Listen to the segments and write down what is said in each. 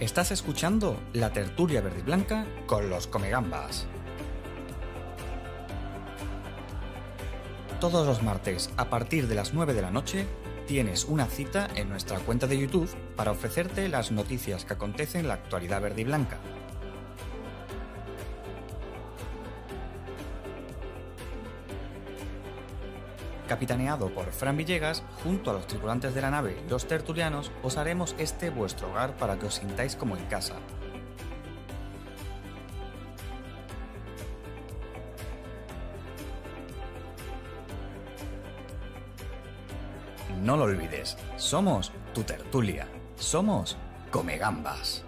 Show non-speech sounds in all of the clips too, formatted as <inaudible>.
Estás escuchando la tertulia verde y blanca con los Comegambas. Todos los martes, a partir de las 9 de la noche, tienes una cita en nuestra cuenta de YouTube para ofrecerte las noticias que acontecen en la actualidad verde y blanca. Capitaneado por Fran Villegas, junto a los tripulantes de la nave los tertulianos, os haremos este vuestro hogar para que os sintáis como en casa. No lo olvides, somos tu tertulia, somos Comegambas.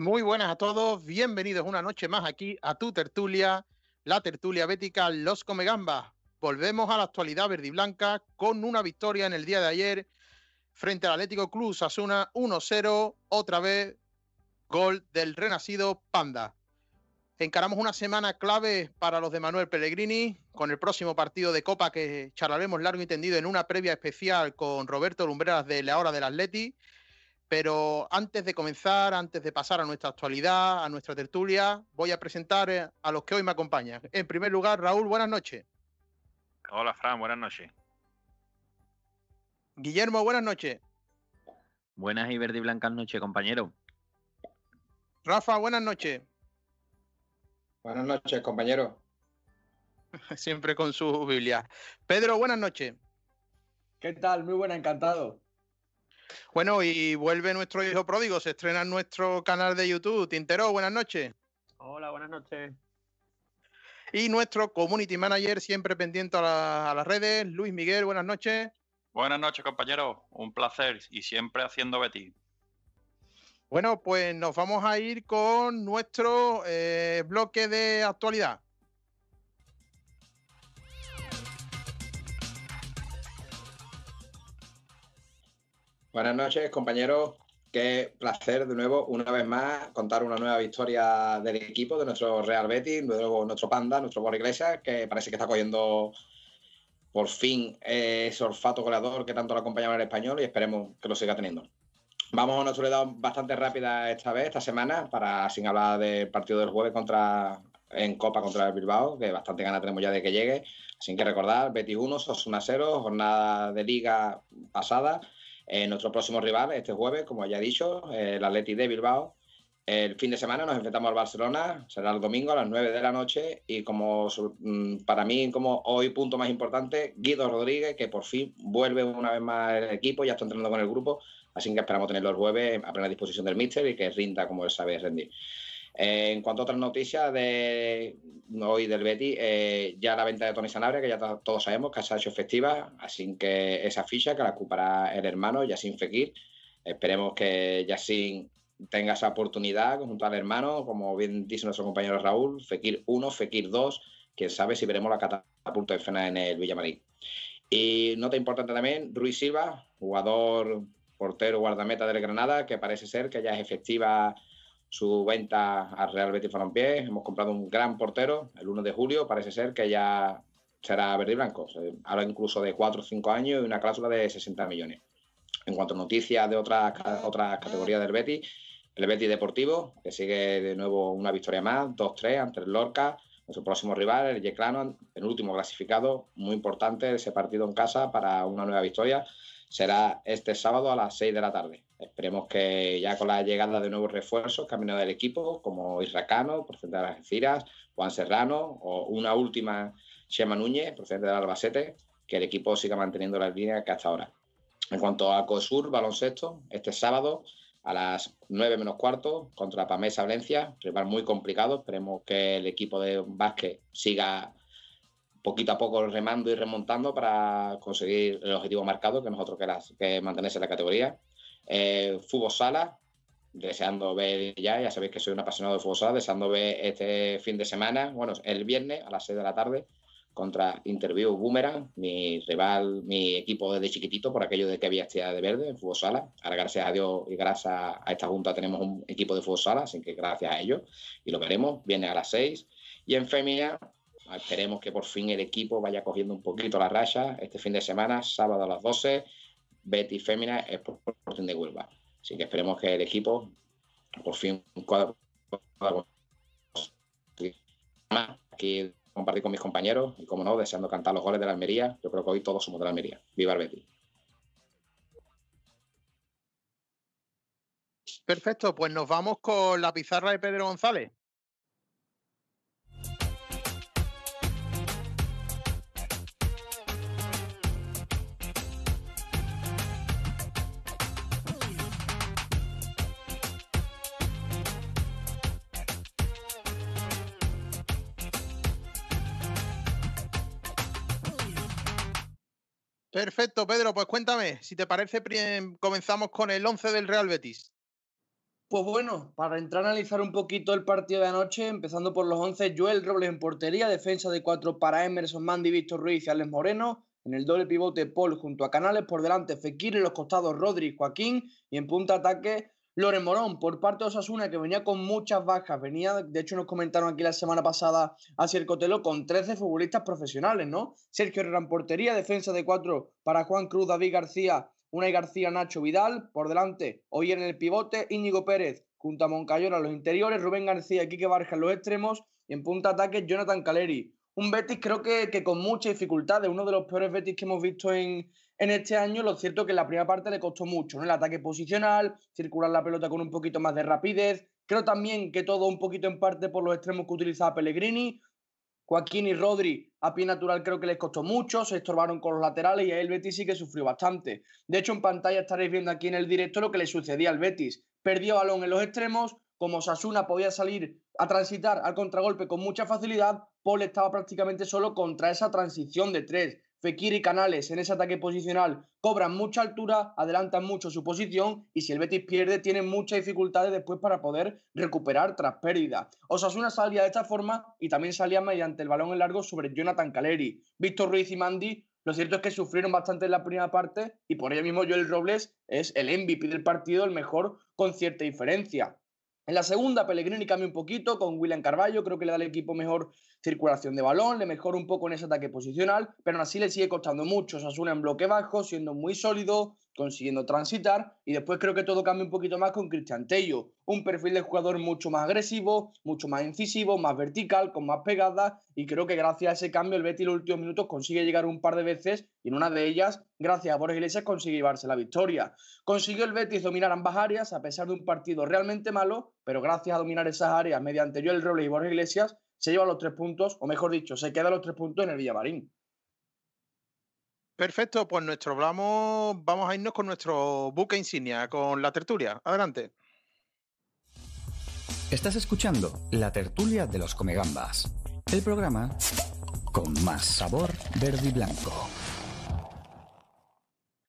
Muy buenas a todos, bienvenidos una noche más aquí a tu tertulia, la tertulia bética Los Comegambas. Volvemos a la actualidad verde y blanca con una victoria en el día de ayer frente al Atlético Club Asuna 1-0, otra vez gol del renacido Panda. Encaramos una semana clave para los de Manuel Pellegrini con el próximo partido de Copa que charlaremos largo y tendido en una previa especial con Roberto Lumbreras de la hora del Atleti. Pero antes de comenzar, antes de pasar a nuestra actualidad, a nuestra tertulia, voy a presentar eh, a los que hoy me acompañan. En primer lugar, Raúl, buenas noches. Hola, Fran, buenas noches. Guillermo, buenas noches. Buenas y verde y blancas noches, compañero. Rafa, buenas noches. Buenas noches, compañero. <laughs> Siempre con su Biblia. Pedro, buenas noches. ¿Qué tal? Muy buena, encantado. Bueno, y vuelve nuestro hijo pródigo, se estrena en nuestro canal de YouTube. Tintero, buenas noches. Hola, buenas noches. Y nuestro community manager, siempre pendiente a, la- a las redes, Luis Miguel, buenas noches. Buenas noches, compañero. Un placer y siempre haciendo Betty. Bueno, pues nos vamos a ir con nuestro eh, bloque de actualidad. Buenas noches, compañeros. Qué placer de nuevo, una vez más, contar una nueva victoria del equipo, de nuestro Real Betis, luego nuestro Panda, nuestro Borja Iglesias, que parece que está cogiendo por fin eh, ese olfato goleador que tanto lo acompañaba en el español y esperemos que lo siga teniendo. Vamos a una actualidad bastante rápida esta vez, esta semana, para sin hablar del partido del jueves contra en Copa contra el Bilbao, que bastante ganas tenemos ya de que llegue. Así que recordar, Betis 1, Osasuna 0, jornada de liga pasada. Eh, nuestro próximo rival este jueves, como ya he dicho, el Atleti de Bilbao. El fin de semana nos enfrentamos al Barcelona, será el domingo a las 9 de la noche y como mm, para mí como hoy punto más importante, Guido Rodríguez, que por fin vuelve una vez más al equipo, ya está entrenando con el grupo, así que esperamos tenerlo el jueves a plena disposición del míster y que rinda como él sabe rendir. Eh, en cuanto a otras noticias de hoy del Betty, eh, ya la venta de Tony Sanabria, que ya to- todos sabemos que se ha hecho efectiva, así que esa ficha que la ocupará el hermano Yassin Fekir. Esperemos que Yassin tenga esa oportunidad junto al hermano, como bien dice nuestro compañero Raúl, Fekir 1, Fekir 2, quién sabe si veremos la catapulta de Fena en el Villamarín. Y nota importante también, Ruiz Silva, jugador portero guardameta del Granada, que parece ser que ya es efectiva su venta al Real Betis Balompié. Hemos comprado un gran portero el 1 de julio, parece ser que ya será verde y blanco. Habla incluso de 4 o 5 años y una cláusula de 60 millones. En cuanto a noticias de otras otras categorías del Betis, el Betis Deportivo, que sigue de nuevo una victoria más, 2-3 ante el Lorca. Nuestro próximo rival, el Yeclano, el último clasificado, muy importante ese partido en casa para una nueva victoria. Será este sábado a las 6 de la tarde. Esperemos que ya con la llegada de nuevos refuerzos camino del equipo, como Isracano, procedente de las Algeciras, Juan Serrano, o una última, Chema Núñez, procedente del Albacete, que el equipo siga manteniendo la línea que hasta ahora. En cuanto a COSUR, baloncesto, este sábado a las 9 menos cuarto contra Pamesa Valencia, rival muy complicado. Esperemos que el equipo de básquet siga poquito a poco remando y remontando para conseguir el objetivo marcado, que nosotros que, las, que mantenerse en la categoría. Eh, fútbol sala, deseando ver ya, ya sabéis que soy un apasionado de fútbol sala, deseando ver este fin de semana, bueno, el viernes a las 6 de la tarde, contra Interview Boomerang, mi rival, mi equipo desde chiquitito, por aquello de que había estrella de verde en fútbol sala. Ahora, gracias a Dios y gracias a esta junta, tenemos un equipo de fútbol sala, así que gracias a ellos. Y lo veremos, viene a las 6. Y en Femina, Esperemos que por fin el equipo vaya cogiendo un poquito la racha este fin de semana, sábado a las 12, Betty Fémina Sporting de Huelva. Así que esperemos que el equipo por fin pueda compartir con mis compañeros y, como no, deseando cantar los goles de la Almería. Yo creo que hoy todos somos de la Almería. Viva el Betty. Perfecto, pues nos vamos con la pizarra de Pedro González. Perfecto, Pedro, pues cuéntame, si te parece, comenzamos con el 11 del Real Betis. Pues bueno, para entrar a analizar un poquito el partido de anoche, empezando por los 11, Joel Robles en portería, defensa de 4 para Emerson Mandy, Víctor Ruiz y Alex Moreno, en el doble pivote Paul junto a Canales, por delante Fekir, en los costados Rodri Joaquín y en punta ataque Loren Morón, por parte de Osasuna, que venía con muchas bajas, venía, de hecho nos comentaron aquí la semana pasada a el Cotelo, con 13 futbolistas profesionales, ¿no? Sergio Herrera en portería, defensa de 4 para Juan Cruz, David García Unai García, Nacho Vidal, por delante, hoy en el pivote, Íñigo Pérez, junto a Moncayola en los interiores, Rubén García, Quique Barja en los extremos, y en punta ataque, Jonathan Caleri. Un Betis creo que, que con mucha dificultad, uno de los peores Betis que hemos visto en, en este año. Lo cierto es que la primera parte le costó mucho, ¿no? El ataque posicional, circular la pelota con un poquito más de rapidez. Creo también que todo un poquito en parte por los extremos que utilizaba Pellegrini. Joaquín y Rodri a pie natural creo que les costó mucho, se estorbaron con los laterales y a el Betis sí que sufrió bastante. De hecho, en pantalla estaréis viendo aquí en el directo lo que le sucedía al Betis. Perdió balón en los extremos, como Sasuna podía salir a transitar al contragolpe con mucha facilidad, Paul estaba prácticamente solo contra esa transición de tres. Fekir y Canales en ese ataque posicional cobran mucha altura, adelantan mucho su posición y si el Betis pierde tiene muchas dificultades después para poder recuperar tras pérdida. Osasuna salía de esta forma y también salía mediante el balón en largo sobre Jonathan Caleri. Víctor Ruiz y Mandy lo cierto es que sufrieron bastante en la primera parte y por ello mismo Joel Robles es el MVP del partido, el mejor con cierta diferencia. En la segunda, Pellegrini cambia un poquito con William Carballo, creo que le da al equipo mejor circulación de balón, le mejora un poco en ese ataque posicional, pero aún así le sigue costando mucho. Sasuna en bloque bajo, siendo muy sólido, consiguiendo transitar y después creo que todo cambia un poquito más con Cristian Tello, un perfil de jugador mucho más agresivo, mucho más incisivo, más vertical, con más pegada y creo que gracias a ese cambio el Betis en los últimos minutos consigue llegar un par de veces y en una de ellas, gracias a Borges Iglesias, consigue llevarse la victoria. Consiguió el Betis dominar ambas áreas a pesar de un partido realmente malo, pero gracias a dominar esas áreas mediante Joel Robles y Borges Iglesias se lleva los tres puntos, o mejor dicho, se queda los tres puntos en el Villamarín. Perfecto, pues nuestro vamos, vamos a irnos con nuestro buque insignia, con la tertulia. Adelante. Estás escuchando La tertulia de los Comegambas, el programa con más sabor verde y blanco.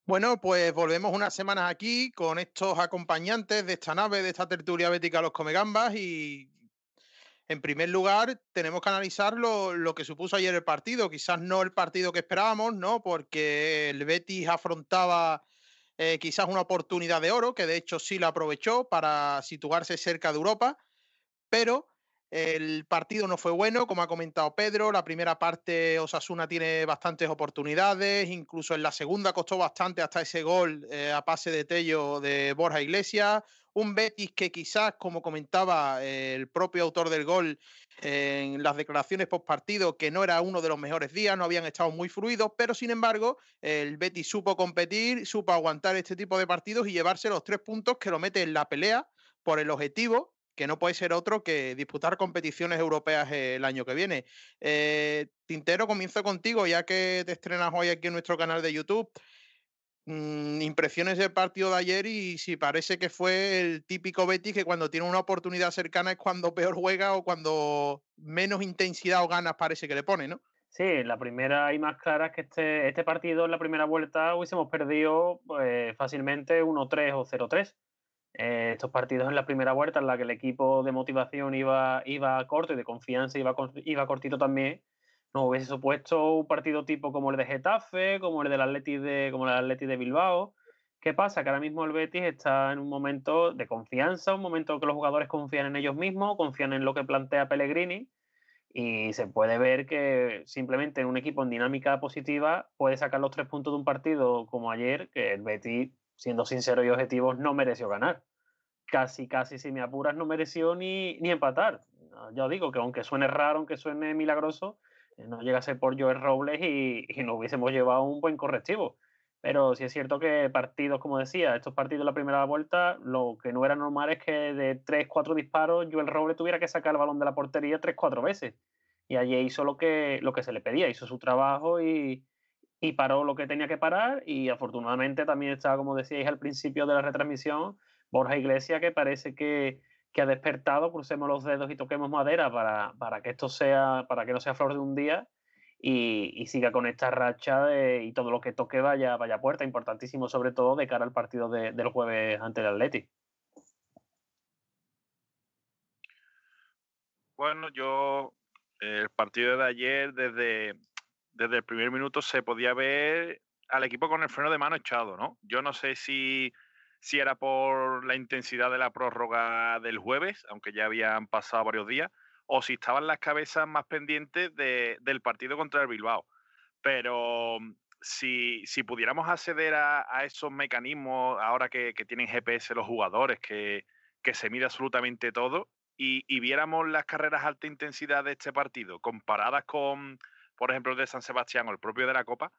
Bueno, pues volvemos unas semanas aquí con estos acompañantes de esta nave, de esta tertulia bética Los Comegambas y en primer lugar, tenemos que analizar lo, que supuso ayer el partido. Quizás no el partido que esperábamos, ¿no? Porque el Betis afrontaba eh, quizás una oportunidad de oro, que de hecho sí la aprovechó para situarse cerca de Europa, pero el partido no fue bueno, como ha comentado Pedro. La primera parte Osasuna tiene bastantes oportunidades, incluso en la segunda costó bastante hasta ese gol eh, a pase de Tello de Borja Iglesias un Betis que quizás, como comentaba eh, el propio autor del gol en las declaraciones post partido, que no era uno de los mejores días, no habían estado muy fluidos, pero sin embargo, el Betis supo competir, supo aguantar este tipo de partidos y llevarse los tres puntos que lo mete en la pelea por el objetivo que no puede ser otro que disputar competiciones europeas el año que viene. Eh, Tintero, comienzo contigo, ya que te estrenas hoy aquí en nuestro canal de YouTube. Mm, impresiones del partido de ayer y si parece que fue el típico Betis que cuando tiene una oportunidad cercana es cuando <laughs> peor juega o cuando menos intensidad o ganas parece que le pone, ¿no? Sí, la primera y más clara es que este, este partido en la primera vuelta hubiésemos perdido pues, fácilmente 1-3 o 0-3. Eh, estos partidos en la primera vuelta en la que el equipo de motivación iba, iba corto y de confianza iba, iba cortito también, nos hubiese supuesto un partido tipo como el de Getafe, como el del Atleti de, como el Atleti de Bilbao. ¿Qué pasa? Que ahora mismo el Betis está en un momento de confianza, un momento que los jugadores confían en ellos mismos, confían en lo que plantea Pellegrini Y se puede ver que simplemente en un equipo en dinámica positiva puede sacar los tres puntos de un partido como ayer, que el Betis, siendo sincero y objetivos, no mereció ganar. Casi, casi, si me apuras, no mereció ni, ni empatar. Ya os digo que aunque suene raro, aunque suene milagroso, no llega a por Joel Robles y, y nos hubiésemos llevado un buen correctivo. Pero sí es cierto que partidos, como decía, estos partidos de la primera vuelta, lo que no era normal es que de 3, 4 disparos, Joel Robles tuviera que sacar el balón de la portería 3, 4 veces. Y allí hizo lo que, lo que se le pedía, hizo su trabajo y, y paró lo que tenía que parar. Y afortunadamente también estaba, como decíais al principio de la retransmisión, Borja Iglesias, que parece que, que ha despertado, crucemos los dedos y toquemos madera para, para que esto sea, para que no sea flor de un día y, siga con esta racha y todo lo que toque vaya, vaya puerta, importantísimo sobre todo de cara al partido del jueves ante el Atleti. Bueno, yo el partido de ayer desde, desde el primer minuto se podía ver al equipo con el freno de mano echado, ¿no? Yo no sé si, si era por la intensidad de la prórroga del jueves, aunque ya habían pasado varios días, o si estaban las cabezas más pendientes del partido contra el Bilbao. Pero mm, si, pudiéramos acceder a, esos mecanismos, ahora que, tienen GPS los jugadores, que, se mide absolutamente todo, y, viéramos las carreras alta intensidad de este partido comparadas con, por ejemplo, el de San Sebastián o el propio de la Copa,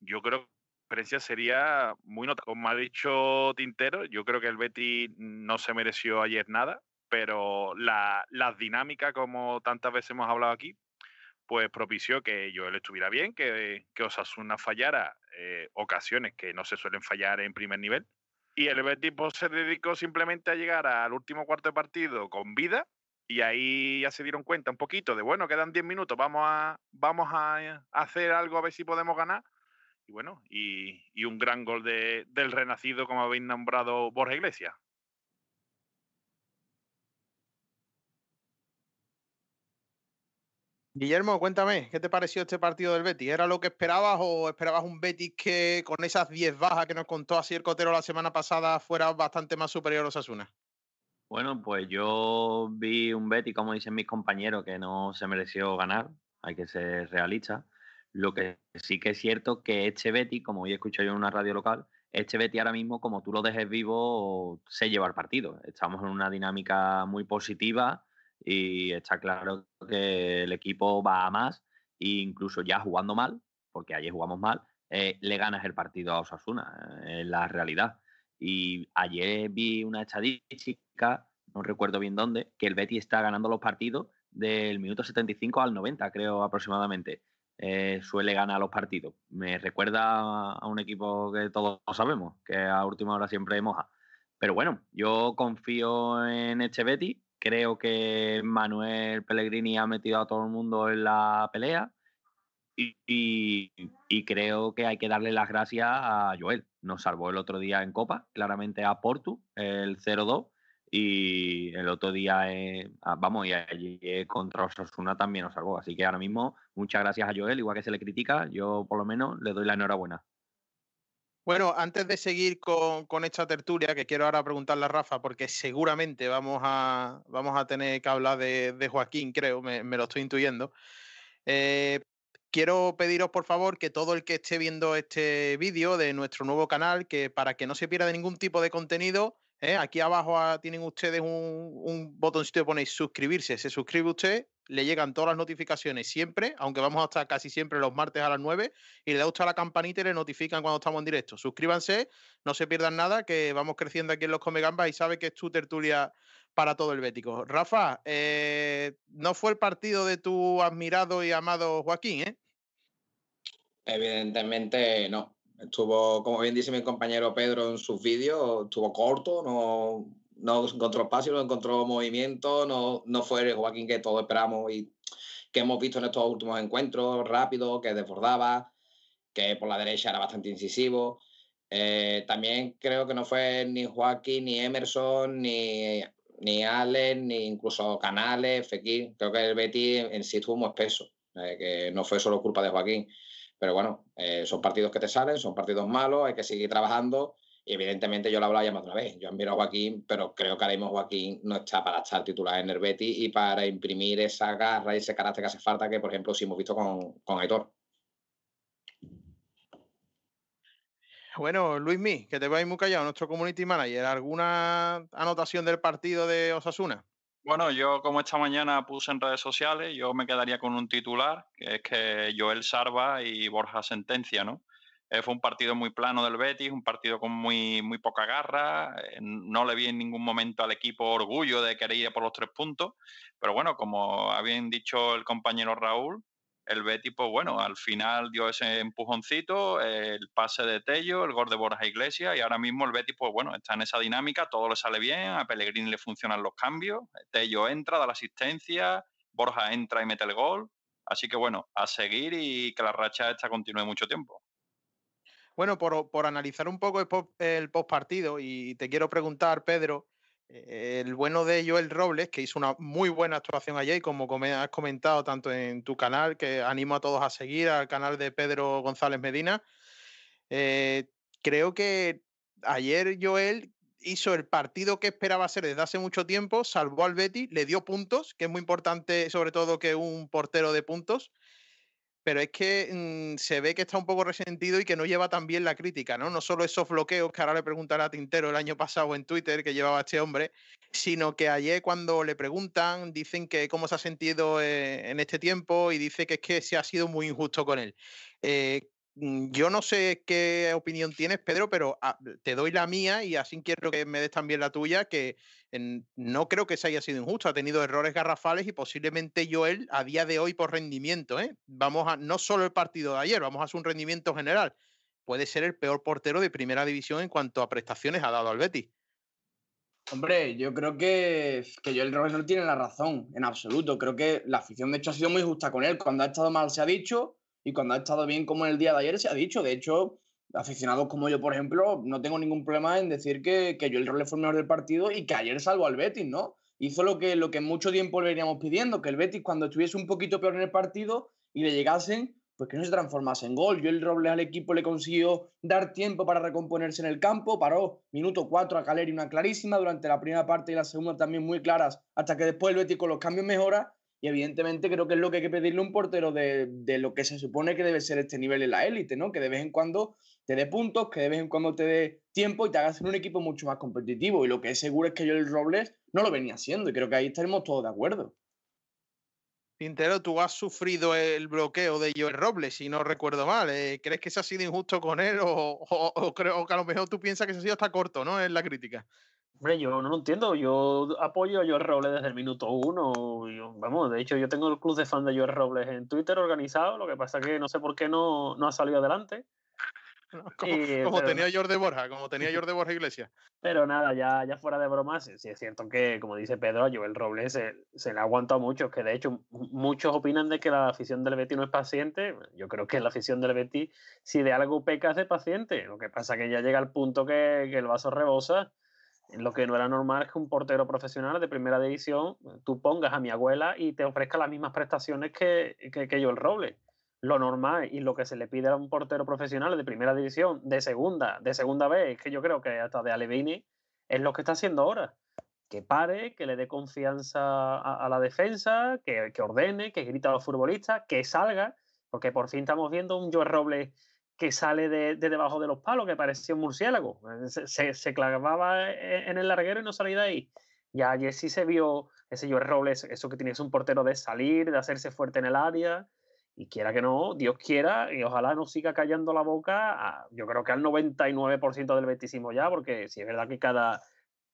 yo creo la experiencia sería muy notable. Como ha dicho Tintero, yo creo que el Betty no se mereció ayer nada pero la, las dinámicas, como tantas veces hemos hablado aquí, pues propició que Joel estuviera bien, que, que Osasuna fallara eh, ocasiones que no se suelen fallar en primer nivel. Y el Betis pues, se dedicó simplemente a llegar al último cuarto de partido con vida y ahí ya se dieron cuenta un poquito de, bueno, quedan 10 minutos, vamos a, vamos a hacer algo a ver si podemos ganar. Y bueno, y, y un gran gol de, del renacido, como habéis nombrado Borja Iglesias. Guillermo, cuéntame, ¿qué te pareció este partido del Betis? ¿Era lo que esperabas o esperabas un Betis que con esas 10 bajas que nos contó así el Cotero la semana pasada fuera bastante más superior a los Asuna? Bueno, pues yo vi un Betis, como dicen mis compañeros, que no se mereció ganar, hay que ser realista. Lo que sí que es cierto que este Betis, como hoy he escuchado yo en una radio local, este Betis ahora mismo, como tú lo dejes vivo, se lleva el partido. Estamos en una dinámica muy positiva y está claro que el equipo va a más e incluso ya jugando mal, porque ayer jugamos mal, eh, le ganas el partido a Osasuna, eh, en la realidad. Y ayer vi una estadística, no recuerdo bien dónde, que el Betty está ganando los partidos del minuto 75 al 90, creo aproximadamente. Eh, suele ganar los partidos. Me recuerda a un equipo que todos sabemos, que a última hora siempre moja. Pero bueno, yo confío en este Betty Creo que Manuel Pellegrini ha metido a todo el mundo en la pelea y, creo que hay que darle las gracias a Joel. Nos salvó el otro día en Copa, claramente a Portu, el 0-2, y el otro día, eh, vamos, y allí contra Osasuna también nos salvó. Así que ahora mismo, muchas gracias a Joel, igual que se le critica, yo por lo menos le doy la enhorabuena. Bueno, antes de seguir con, esta tertulia, que quiero ahora preguntarle a Rafa, porque seguramente vamos a, vamos a tener que hablar de, Joaquín, creo, me, lo estoy intuyendo. Eh, quiero pediros, por favor, que todo el que esté viendo este vídeo de nuestro nuevo canal, que para que no se pierda de ningún tipo de contenido, ¿eh? aquí abajo ah, tienen ustedes un, un botoncito que ponéis suscribirse. Se suscribe usted le llegan todas las notificaciones siempre, aunque vamos a estar casi siempre los martes a las 9, y le da usted a la campanita y le notifican cuando estamos en directo. Suscríbanse, no se pierdan nada, que vamos creciendo aquí en los Comegambas y sabe que es tu tertulia para todo el bético. Rafa, eh, no fue el partido de tu admirado y amado Joaquín, ¿eh? Evidentemente no. Estuvo, como bien dice mi compañero Pedro en sus vídeos, estuvo corto, no, no encontró espacio, no encontró movimiento, no, no fue el Joaquín que todos esperamos y que hemos visto en estos últimos encuentros, rápido, que desbordaba, que por la derecha era bastante incisivo. Eh, también creo que no fue ni Joaquín, ni Emerson, ni, ni Allen, ni incluso Canales, Fekir. Creo que el Betty en sí estuvo muy espeso, eh, que no fue solo culpa de Joaquín. Pero bueno, eh, son partidos que te salen, son partidos malos, hay que seguir trabajando Y evidentemente yo lo hablaba ya más de una vez. Yo admiro a Joaquín, pero creo que ahora mismo Joaquín no está para estar titular en el y para imprimir esa garra y ese carácter que hace falta que, por ejemplo, sí hemos visto con, con Aitor. Bueno, Luis que te vais muy callado, nuestro community manager, ¿alguna anotación del partido de Osasuna? Bueno, yo como esta mañana puse en redes sociales, yo me quedaría con un titular, que es que Joel Sarva y Borja Sentencia, ¿no? Eh, fue un partido muy plano del Betis, un partido con muy, muy poca garra. Eh, no le vi en ningún momento al equipo orgullo de querer ir por los tres puntos. Pero bueno, como habían dicho el compañero Raúl, el Betis, pues bueno, al final dio ese empujoncito, el pase de Tello, el gol de Borja Iglesias y ahora mismo el Betis, pues bueno, está en esa dinámica, todo le sale bien, a Pellegrini le funcionan los cambios, Tello entra, da la asistencia, Borja entra y mete el gol, así que bueno, a seguir y que la racha esta continúe mucho tiempo. Bueno, por, por analizar un poco el post partido y te quiero preguntar, Pedro, el bueno de Joel Robles, que hizo una muy buena actuación ayer, como has comentado tanto en tu canal, que animo a todos a seguir, al canal de Pedro González Medina. Eh, creo que ayer Joel hizo el partido que esperaba ser desde hace mucho tiempo, salvó al Betty, le dio puntos, que es muy importante, sobre todo que un portero de puntos, pero es que mm, se ve que está un poco resentido y que no lleva tan bien la crítica, ¿no? No solo esos bloqueos que ahora le preguntará a Tintero el año pasado en Twitter que llevaba este hombre, sino que ayer cuando le preguntan dicen que cómo se ha sentido eh, en este tiempo y dice que es que se ha sido muy injusto con él. Eh, yo no sé qué opinión tienes, Pedro, pero ah, te doy la mía y así quiero que me des también la tuya, que no creo que se haya sido injusto, ha tenido errores garrafales y posiblemente Joel a día de hoy por rendimiento, ¿eh? vamos a no solo el partido de ayer, vamos a un rendimiento general, puede ser el peor portero de primera división en cuanto a prestaciones ha dado al Betis. Hombre, yo creo que, que Joel Robles no tiene la razón, en absoluto. Creo que la afición, de hecho, ha sido muy justa con él. Cuando ha estado mal se ha dicho, y cuando ha estado bien como en el día de ayer se ha dicho. De hecho, aficionados como yo, por ejemplo, no tengo ningún problema en decir que, que yo el rol fue el mejor del partido y que ayer salvó al Betis, ¿no? Hizo lo que, lo que mucho tiempo le veníamos pidiendo, que el Betis cuando estuviese un poquito peor en el partido y le llegasen, pues que no se transformase en gol. Yo el Robles al equipo le consiguió dar tiempo para recomponerse en el campo, paró minuto 4 a Caleri una clarísima, durante la primera parte y la segunda también muy claras, hasta que después el Betis con los cambios mejora y evidentemente creo que es lo que hay que pedirle a un portero de, lo que se supone que debe ser este nivel en la élite, ¿no? Que de vez en cuando te dé puntos, que de vez en cuando te dé tiempo y te hagas un equipo mucho más competitivo. Y lo que es seguro es que yo el Robles no lo venía haciendo y creo que ahí estaremos todos de acuerdo. Pintero, tú has sufrido el bloqueo de Joel Robles, si no recuerdo mal. Eh, ¿Crees que se ha sido injusto con él o, creo que a lo mejor tú piensas que se ha sido hasta corto, ¿no? En la crítica. Hombre, yo no lo entiendo. Yo apoyo a Joel Robles desde el minuto uno. vamos, de hecho, yo tengo el club de fan de Joel Robles en Twitter organizado. Lo que pasa es que no sé por qué no, no ha salido adelante. <laughs> como, tenía Jorge Borja, como tenía Jorge Borja Iglesias. <laughs> Pero nada, ya, ya fuera de bromas, sí, es cierto que, como dice Pedro, a Joel Robles se, se, le ha aguantado mucho. Que de hecho, muchos opinan de que la afición del Betis no es paciente. Yo creo que la afición del Betis, si de algo peca, es de paciente. Lo que pasa es que ya llega al punto que, que el vaso rebosa lo que no era normal es que un portero profesional de primera división tú pongas a mi abuela y te ofrezca las mismas prestaciones que, que, yo el Roble. Lo normal y lo que se le pide a un portero profesional de primera división, de segunda, de segunda vez, que yo creo que hasta de Alevini, es lo que está haciendo ahora. Que pare, que le dé confianza a, la defensa, que, que, ordene, que grita a los futbolistas, que salga, porque por fin estamos viendo un Joel Robles que sale de, debajo de los palos, que parecía un murciélago. Se, se, clavaba e, en el larguero y no salía de ahí. Ya ayer sí se vio ese Joel Robles, eso que tienes un portero de salir, de hacerse fuerte en el área. Y quiera que no, Dios quiera, y ojalá no siga callando la boca, yo creo que al 99% del betisismo ya, porque si es verdad que cada,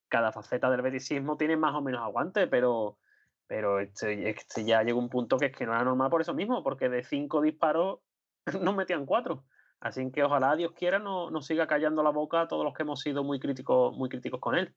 cada faceta del betisismo tiene más o menos aguante, pero, pero este, este ya llegó un punto que es que no era normal por eso mismo, porque de cinco disparos <laughs> no metían cuatro. Así que ojalá Dios quiera no, no siga callando la boca a todos los que hemos sido muy críticos, muy críticos con él.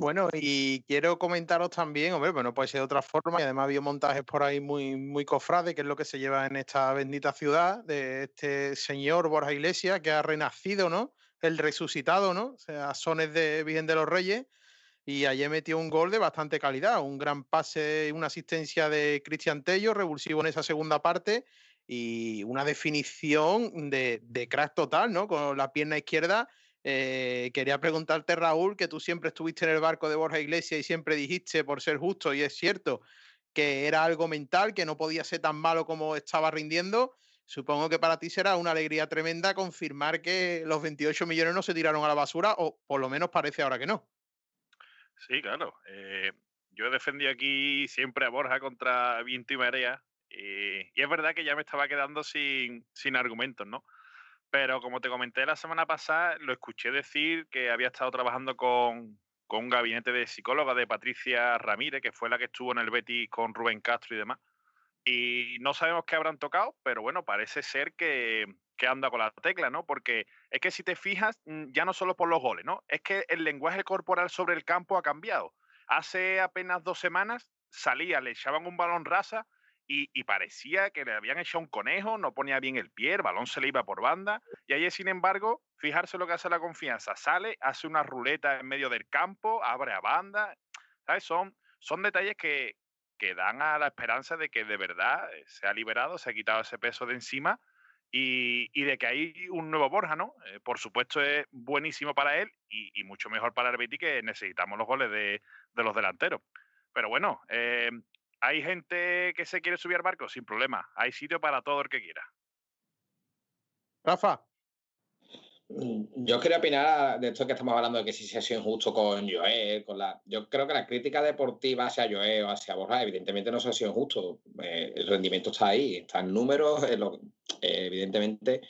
Bueno, y quiero comentaros también, hombre, bueno, puede ser de otra forma, y además había montajes por ahí muy, muy cofrades, que es lo que se lleva en esta bendita ciudad, de este señor Borja Iglesias, que ha renacido, ¿no? El resucitado, ¿no? O sea, sones de Virgen de los Reyes, y ayer metió un gol de bastante calidad, un gran pase, una asistencia de Cristian Tello, revulsivo en esa segunda parte, y una definición de, de crack total, ¿no? Con la pierna izquierda. Eh, quería preguntarte, Raúl, que tú siempre estuviste en el barco de Borja Iglesias y siempre dijiste, por ser justo, y es cierto, que era algo mental, que no podía ser tan malo como estaba rindiendo. Supongo que para ti será una alegría tremenda confirmar que los 28 millones no se tiraron a la basura, o por lo menos parece ahora que no. Sí, claro. Eh, yo he defendido aquí siempre a Borja contra viento y marea. Y, es verdad que ya me estaba quedando sin, sin argumentos, ¿no? Pero como te comenté la semana pasada, lo escuché decir que había estado trabajando con, con un gabinete de psicóloga de Patricia Ramírez, que fue la que estuvo en el Betis con Rubén Castro y demás. Y no sabemos qué habrán tocado, pero bueno, parece ser que, que anda con la tecla, ¿no? Porque es que si te fijas, mm, ya no solo por los goles, ¿no? Es que el lenguaje corporal sobre el campo ha cambiado. Hace apenas dos semanas salía, le echaban un balón rasa y, parecía que le habían echado un conejo, no ponía bien el pie, el balón se le iba por banda. Y ayer, sin embargo, fijarse lo que hace la confianza. Sale, hace una ruleta en medio del campo, abre a banda. ¿Sabes? Son, son detalles que, que dan a la esperanza de que de verdad eh, se ha liberado, se ha quitado ese peso de encima y, y, de que hay un nuevo Borja, ¿no? Eh, por supuesto es buenísimo para él y, y, mucho mejor para el Betis que necesitamos los goles de, de los delanteros. Pero bueno, eh, hay gente que se quiere subir al barco, sin problema. Hay sitio para todo el que quiera. Rafa. Mm, yo quería opinar de esto que estamos hablando de que si se ha sido injusto con Joe, con la. Yo creo que la crítica deportiva hacia Joe o hacia Borja, evidentemente no se ha sido injusto. Eh, el rendimiento está ahí, está en números, eh, evidentemente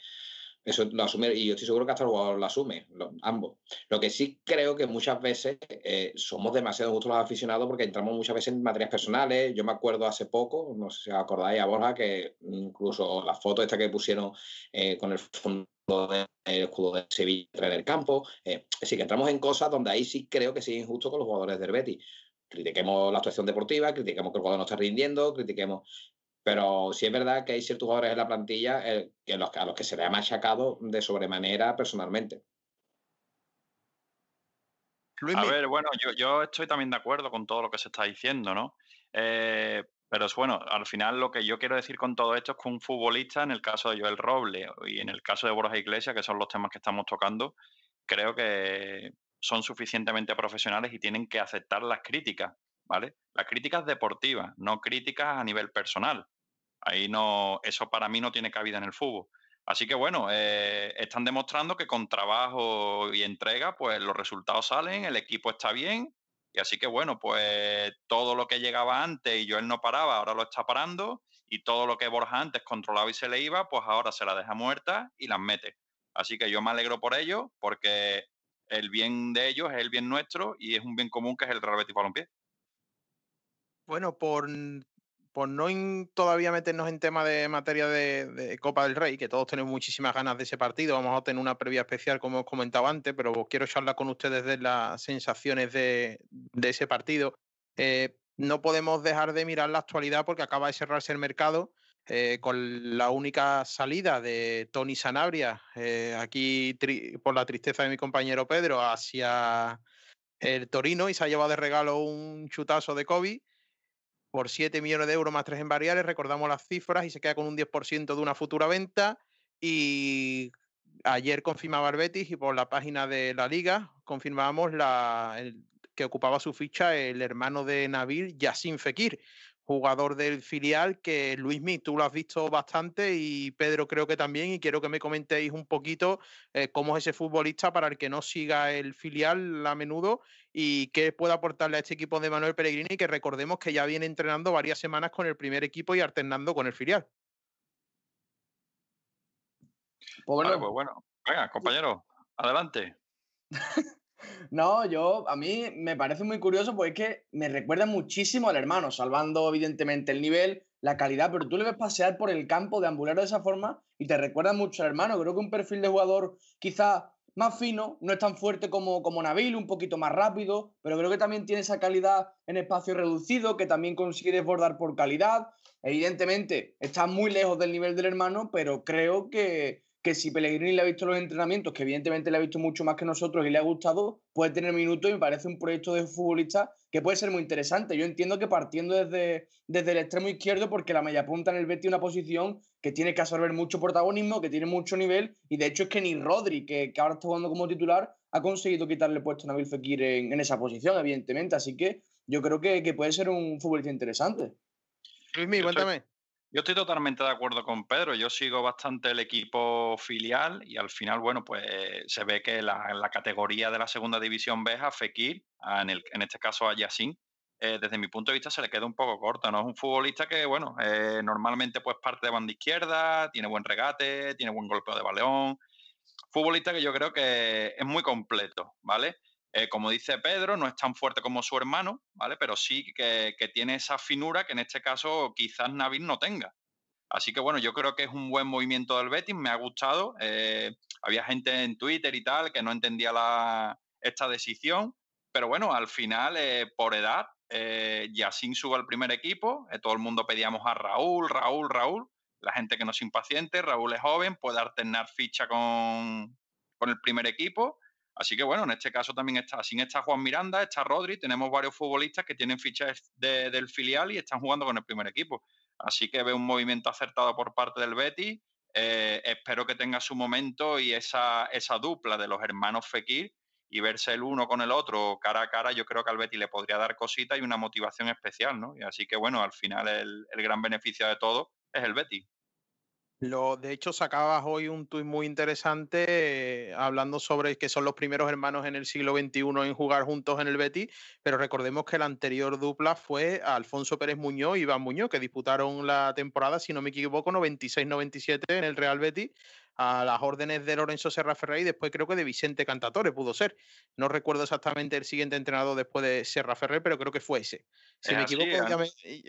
eso lo asume, y yo estoy seguro que hasta el jugador lo asume, ambos. Lo que sí creo que muchas veces eh, somos demasiado justos los aficionados porque entramos muchas veces en materias personales. Yo me acuerdo hace poco, no sé si os acordáis a Borja, que incluso la foto esta que pusieron eh, con el fondo del escudo de Sevilla en el campo. Eh, sí que entramos en cosas donde ahí sí creo que sí es injusto con los jugadores del Betis critiquemos la actuación deportiva, critiquemos que el jugador no está rindiendo, critiquemos pero sí es verdad que hay ciertos jugadores en la plantilla eh, que los, a los que se le ha machacado de sobremanera personalmente. A ver, bueno, yo, yo, estoy también de acuerdo con todo lo que se está diciendo, ¿no? Eh, pero es bueno, al final lo que yo quiero decir con todo esto es que un futbolista, en el caso de Joel Roble y en el caso de Borja Iglesias, que son los temas que estamos tocando, creo que son suficientemente profesionales y tienen que aceptar las críticas, ¿vale? Las críticas deportivas, no críticas a nivel personal. Ahí no, eso para mí no tiene cabida en el fútbol. Así que bueno, eh, están demostrando que con trabajo y entrega, pues los resultados salen, el equipo está bien. Y así que bueno, pues todo lo que llegaba antes y yo él no paraba, ahora lo está parando. Y todo lo que Borja antes controlaba y se le iba, pues ahora se la deja muerta y las mete. Así que yo me alegro por ello, porque el bien de ellos es el bien nuestro y es un bien común que es el Real Betis Balompié. Bueno, por por no todavía meternos en tema de materia de, Copa del Rey, que todos tenemos muchísimas ganas de ese partido, vamos a tener una previa especial, como os comentaba antes, pero quiero charlar con ustedes de las sensaciones de, ese partido. Eh, no podemos dejar de mirar la actualidad porque acaba de cerrarse el mercado eh, con la única salida de Tony Sanabria, eh, aquí por la tristeza de mi compañero Pedro, hacia el Torino y se ha llevado de regalo un chutazo de COVID por 7 millones de euros más 3 en variables, recordamos las cifras y se queda con un 10% de una futura venta. Y ayer confirmaba el Betis y por la página de la liga confirmábamos la, que ocupaba su ficha el hermano de Nabil, Yassin Fekir, jugador del filial que Luismi, tú lo has visto bastante y Pedro creo que también y quiero que me comentéis un poquito eh, cómo es ese futbolista para el que no siga el filial a menudo y qué puede aportarle a este equipo de Manuel Pellegrini que recordemos que ya viene entrenando varias semanas con el primer equipo y alternando con el filial. Pues bueno, pues bueno. venga compañero, adelante. <laughs> No, yo, a mí me parece muy curioso porque es que me recuerda muchísimo al hermano, salvando evidentemente el nivel, la calidad, pero tú le ves pasear por el campo, deambular de esa forma y te recuerda mucho al hermano. Creo que un perfil de jugador quizá más fino, no es tan fuerte como, como Nabil, un poquito más rápido, pero creo que también tiene esa calidad en espacio reducido, que también consigue desbordar por calidad. Evidentemente, está muy lejos del nivel del hermano, pero creo que, que si Pellegrini le ha visto los entrenamientos, que evidentemente le ha visto mucho más que nosotros y le ha gustado, puede tener minutos y me parece un proyecto de futbolista que puede ser muy interesante. Yo entiendo que partiendo desde, desde el extremo izquierdo, porque la media punta en el Betis una posición que tiene que absorber mucho protagonismo, que tiene mucho nivel, y de hecho es que ni Rodri, que, ahora está jugando como titular, ha conseguido quitarle puesto a Nabil Fekir en, esa posición, evidentemente. Así que yo creo que, que puede ser un futbolista interesante. Luismi, cuéntame. Yo estoy totalmente de acuerdo con Pedro. Yo sigo bastante el equipo filial y al final, bueno, pues se ve que la, la categoría de la segunda división B a Fekir, en, el, en este caso a Yassin, eh, desde mi punto de vista se le queda un poco corto. ¿no? Es un futbolista que, bueno, eh, normalmente pues parte de banda izquierda, tiene buen regate, tiene buen golpeo de balón. Futbolista que yo creo que es muy completo, ¿vale? Eh, como dice Pedro, no es tan fuerte como su hermano, ¿vale? Pero sí que, tiene esa finura que en este caso quizás Nabil no tenga. Así que bueno, yo creo que es un buen movimiento del Betis, me ha gustado. Eh, había gente en Twitter y tal que no entendía esta decisión, pero bueno, al final, eh, por edad, Yacine sube al primer equipo, todo el mundo pedíamos a Raúl, Raúl, Raúl. La gente que no es impaciente, Raúl es joven, puede alternar ficha con, con el primer equipo Así que bueno, en este caso también está, sin está Juan Miranda, está Rodri, tenemos varios futbolistas que tienen fichas del filial y están jugando con el primer equipo. Así que veo un movimiento acertado por parte del Betis. Eh, espero que tenga su momento y esa, esa dupla de los hermanos Fekir y verse el uno con el otro cara a cara, yo creo que al Betis le podría dar cositas y una motivación especial, ¿no? Y así que bueno, al final el, el gran beneficio de todo es el Betis. Lo, de hecho, sacabas hoy un tuit muy interesante eh, hablando sobre que son los primeros hermanos en el siglo XXI en jugar juntos en el Betis, pero recordemos que la anterior dupla fue Alfonso Pérez Muñoz y Iván Muñoz, que disputaron la temporada, si no me equivoco, 96-97 en el Real Betis a las órdenes de Lorenzo Serra Ferrer y después creo que de Vicente Cantatore pudo ser. No recuerdo exactamente el siguiente entrenador después de Serra Ferrer, pero creo que fue ese. Si me equivoco,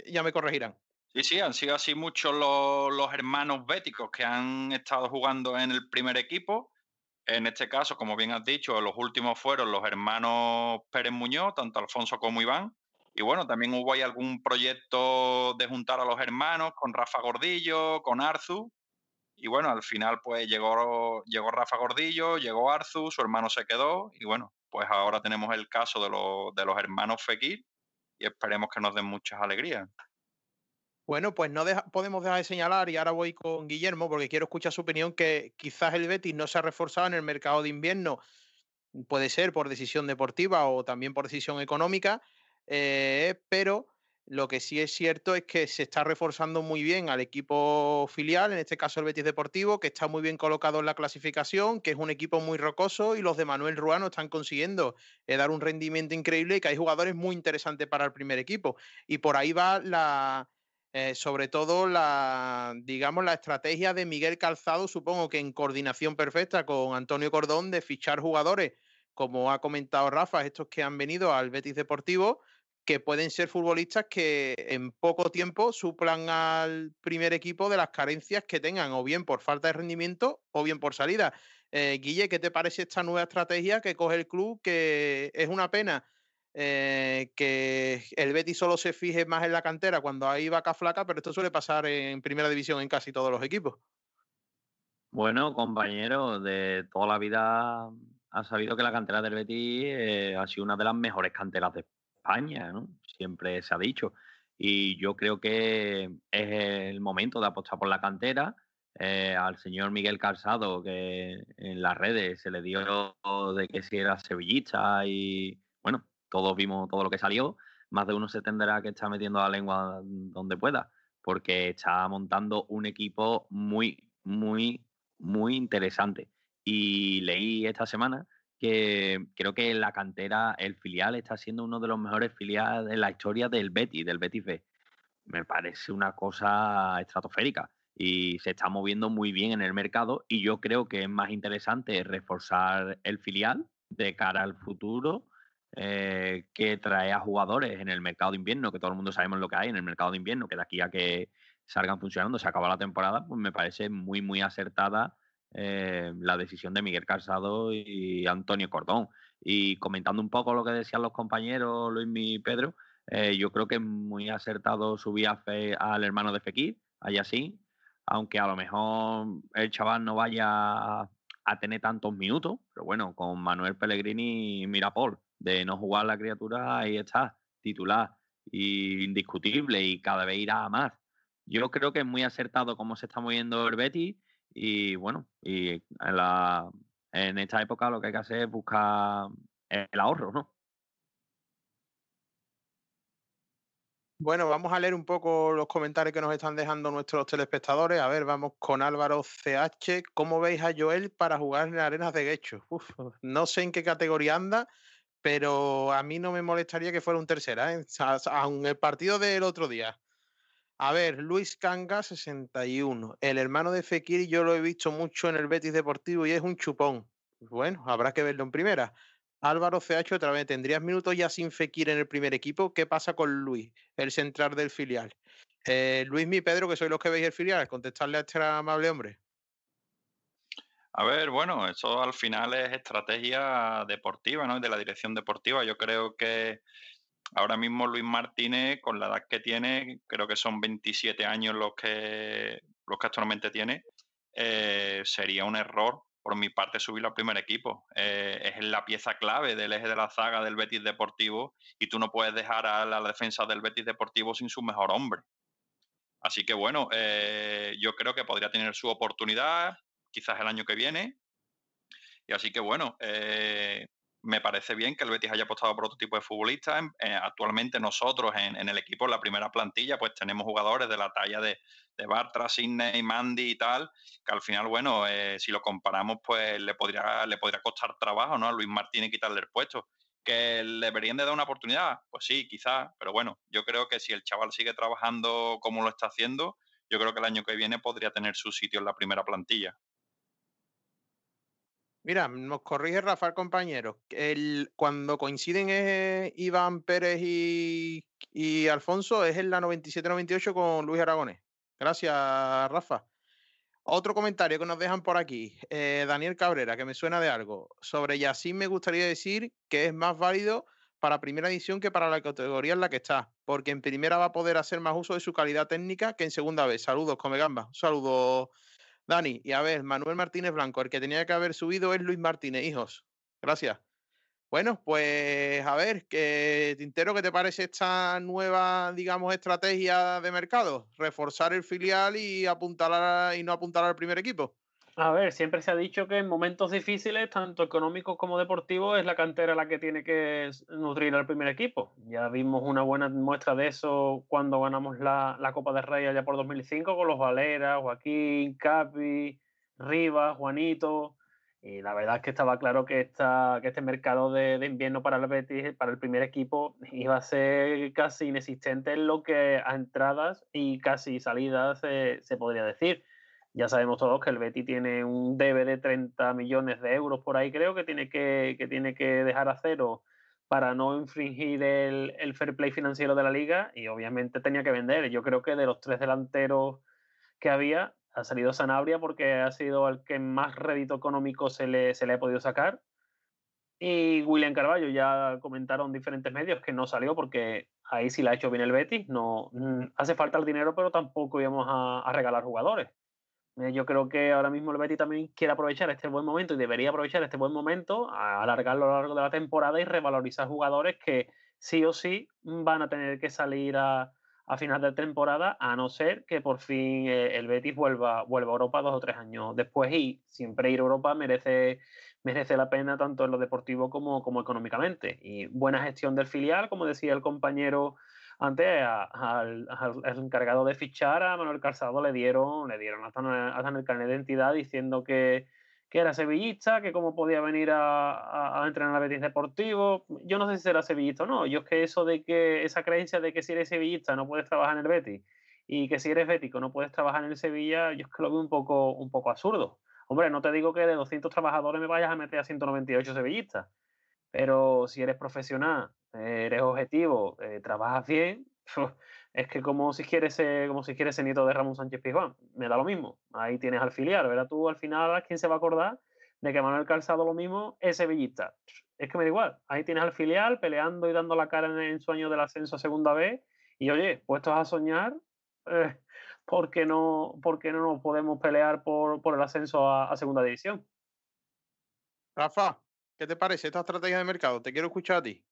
ya me corregirán. Sí, sí, han sido así muchos los, hermanos béticos que han estado jugando en el primer equipo. En este caso, como bien has dicho, los últimos fueron los hermanos Pérez Muñoz, tanto Alfonso como Iván. Y bueno, también hubo ahí algún proyecto de juntar a los hermanos con Rafa Gordillo, con Arzu. Y bueno, al final pues llegó, llegó Rafa Gordillo, llegó Arzu, su hermano se quedó. Y bueno, pues ahora tenemos el caso de, los, de los hermanos Fekir y esperemos que nos den muchas alegrías. Bueno, pues no podemos dejar de señalar, y ahora voy con Guillermo porque quiero escuchar su opinión, que quizás el Betis no se ha reforzado en el mercado de invierno, puede ser por decisión deportiva o también por decisión económica, eh, pero lo que sí es cierto es que se está reforzando muy bien al equipo filial, en este caso el Betis Deportivo, que está muy bien colocado en la clasificación, que es un equipo muy rocoso y los de Manuel Ruano están consiguiendo eh, dar un rendimiento increíble y que hay jugadores muy interesantes para el primer equipo. Y por ahí va la eh, sobre todo la, digamos, la estrategia de Miguel Calzado, supongo que en coordinación perfecta con Antonio Cordón, de fichar jugadores, como ha comentado Rafa, estos que han venido al Betis Deportivo, que pueden ser futbolistas que en poco tiempo suplan al primer equipo de las carencias que tengan, o bien por falta de rendimiento o bien por salida. Eh, Guille, ¿qué te parece esta nueva estrategia que coge el club? Que es una pena eh, que el Betis solo se fije más en la cantera cuando hay vaca flaca, pero esto suele pasar en primera división en casi todos los equipos. Bueno, compañero, de toda la vida ha sabido que la cantera del Betis eh, ha sido una de las mejores canteras de España, ¿no? Siempre se ha dicho. Y yo creo que es el momento de apostar por la cantera. Eh, al señor Miguel Calzado, que en las redes se le dio de que si era sevillista y, todos vimos todo lo que salió, más de uno se tendrá que estar metiendo la lengua donde pueda, porque está montando un equipo muy, muy, muy interesante. Y leí esta semana que creo que la cantera, el filial, está siendo uno de los mejores filiales de la historia del Betis, del Betis B. Me parece una cosa estratosférica y se está moviendo muy bien en el mercado y yo creo que es más interesante reforzar el filial de cara al futuro eh, que trae a jugadores en el mercado de invierno, que todo el mundo sabemos lo que hay en el mercado de invierno, que de aquí a que salgan funcionando, se acaba la temporada, pues me parece muy, muy acertada eh, la decisión de Miguel Calzado y Antonio Cordón. Y comentando un poco lo que decían los compañeros Luis y Pedro, eh, yo creo que es muy acertado su viaje al hermano de Fekir, a Yassin, aunque a lo mejor el chaval no vaya a tener tantos minutos, pero bueno, con Manuel Pellegrini y Mirapol, de no jugar la criatura, ahí está, titular, y indiscutible, y cada vez irá a más. Yo creo que es muy acertado cómo se está moviendo el Betis, y bueno, y en, la, en esta época lo que hay que hacer es buscar el ahorro, ¿no? Bueno, vamos a leer un poco los comentarios que nos están dejando nuestros telespectadores. A ver, vamos con Álvaro CH. ¿Cómo veis a Joel para jugar en arenas de Guecho? no sé en qué categoría anda, pero a mí no me molestaría que fuera un tercera, ¿eh? el partido del otro día. A ver, Luis Canga, 61. El hermano de Fekir, yo lo he visto mucho en el Betis Deportivo y es un chupón. Bueno, habrá que verlo en primera. Álvaro CH otra vez, ¿tendrías minutos ya sin Fekir en el primer equipo? ¿Qué pasa con Luis, el central del filial? Eh, Luis, mi Pedro, que sois los que veis el filial, contestarle a este amable hombre. A ver, bueno, eso al final es estrategia deportiva, ¿no? De la dirección deportiva. Yo creo que ahora mismo Luis Martínez, con la edad que tiene, creo que son 27 años los que, los que actualmente tiene, eh, sería un error por mi parte, subirlo al primer equipo. Eh, es la pieza clave del eje de la zaga del Betis Deportivo y tú no puedes dejar a la defensa del Betis Deportivo sin su mejor hombre. Así que bueno, eh, yo creo que podría tener su oportunidad, quizás el año que viene. Y así que bueno, eh, me parece bien que el Betis haya apostado por otro tipo de futbolistas. actualmente nosotros en, el equipo, en la primera plantilla, pues tenemos jugadores de la talla de, de Bartra, Sidney, Mandy y tal, que al final, bueno, eh, si lo comparamos, pues le podría, le podría costar trabajo, ¿no? A Luis Martínez quitarle el puesto. ¿Que le deberían de dar una oportunidad? Pues sí, quizás, pero bueno, yo creo que si el chaval sigue trabajando como lo está haciendo, yo creo que el año que viene podría tener su sitio en la primera plantilla. Mira, nos corrige Rafael, compañero. El, cuando coinciden eh, Iván Pérez y, y Alfonso, es en la 97-98 con Luis Aragones. Gracias, Rafa. Otro comentario que nos dejan por aquí, eh, Daniel Cabrera, que me suena de algo. Sobre Yacine me gustaría decir que es más válido para primera edición que para la categoría en la que está, porque en primera va a poder hacer más uso de su calidad técnica que en segunda vez. Saludos, Comegamba. Saludos, Dani. Y a ver, Manuel Martínez Blanco, el que tenía que haber subido es Luis Martínez, hijos. Gracias. Bueno, pues a ver, que Tintero, ¿qué te parece esta nueva, digamos, estrategia de mercado? Reforzar el filial y apuntar y no apuntar al primer equipo. A ver, siempre se ha dicho que en momentos difíciles, tanto económicos como deportivos, es la cantera la que tiene que nutrir al primer equipo. Ya vimos una buena muestra de eso cuando ganamos la, la Copa de Rey allá por 2005 con los Valera, Joaquín, Capi, Rivas, Juanito. Y la verdad es que estaba claro que, esta, que este mercado de, invierno para el para el primer equipo, iba a ser casi inexistente en lo que a entradas y casi salidas se podría decir. Ya sabemos todos que el Betis tiene un debe de 30 millones de euros por ahí, creo que tiene que, tiene que dejar a cero para no infringir el, el fair play financiero de la liga y obviamente tenía que vender. Yo creo que de los tres delanteros que había, ha salido Sanabria porque ha sido el que más rédito económico se le, se le ha podido sacar. Y William Carballo, ya comentaron diferentes medios que no salió porque ahí sí la ha hecho bien el Betis. No, mm, hace falta el dinero, pero tampoco íbamos a, a regalar jugadores. Eh, yo creo que ahora mismo el Betis también quiere aprovechar este buen momento y debería aprovechar este buen momento, a alargarlo a lo largo de la temporada y revalorizar jugadores que sí o sí van a tener que salir a, a final de temporada, a no ser que por fin eh, el Betis vuelva, vuelva a Europa dos o tres años después y siempre ir a Europa merece, merece la pena tanto en lo deportivo como, como económicamente. Y buena gestión del filial, como decía el compañero antes, al, encargado de fichar a Manuel Calzado le dieron, le dieron hasta, hasta el carnet de identidad diciendo que que era sevillista, que cómo podía venir a, a, entrenar a Betis Deportivo. Yo no sé si será sevillista o no. Yo es que eso de que, esa creencia de que si eres sevillista no puedes trabajar en el Betis y que si eres bético no puedes trabajar en el Sevilla, yo es que lo veo un poco, un poco absurdo. Hombre, no te digo que de 200 trabajadores me vayas a meter a 198 sevillistas, pero si eres profesional, eres objetivo, eh, trabajas bien, <laughs> es que como si quieres como si quieres ser nieto de Ramón Sánchez Pizjuán, me da lo mismo. Ahí tienes al filial, ¿verdad? Tú al final, ¿quién se va a acordar de que Manuel Calzado lo mismo es sevillista? Es que me da igual. Ahí tienes al filial peleando y dando la cara en el sueño del ascenso a segunda vez. Y oye, puestos a soñar, eh, <laughs> ¿por qué no, no nos podemos pelear por, por el ascenso a, a segunda división? Rafa, ¿qué te parece esta estrategia de mercado? Te quiero escuchar a ti.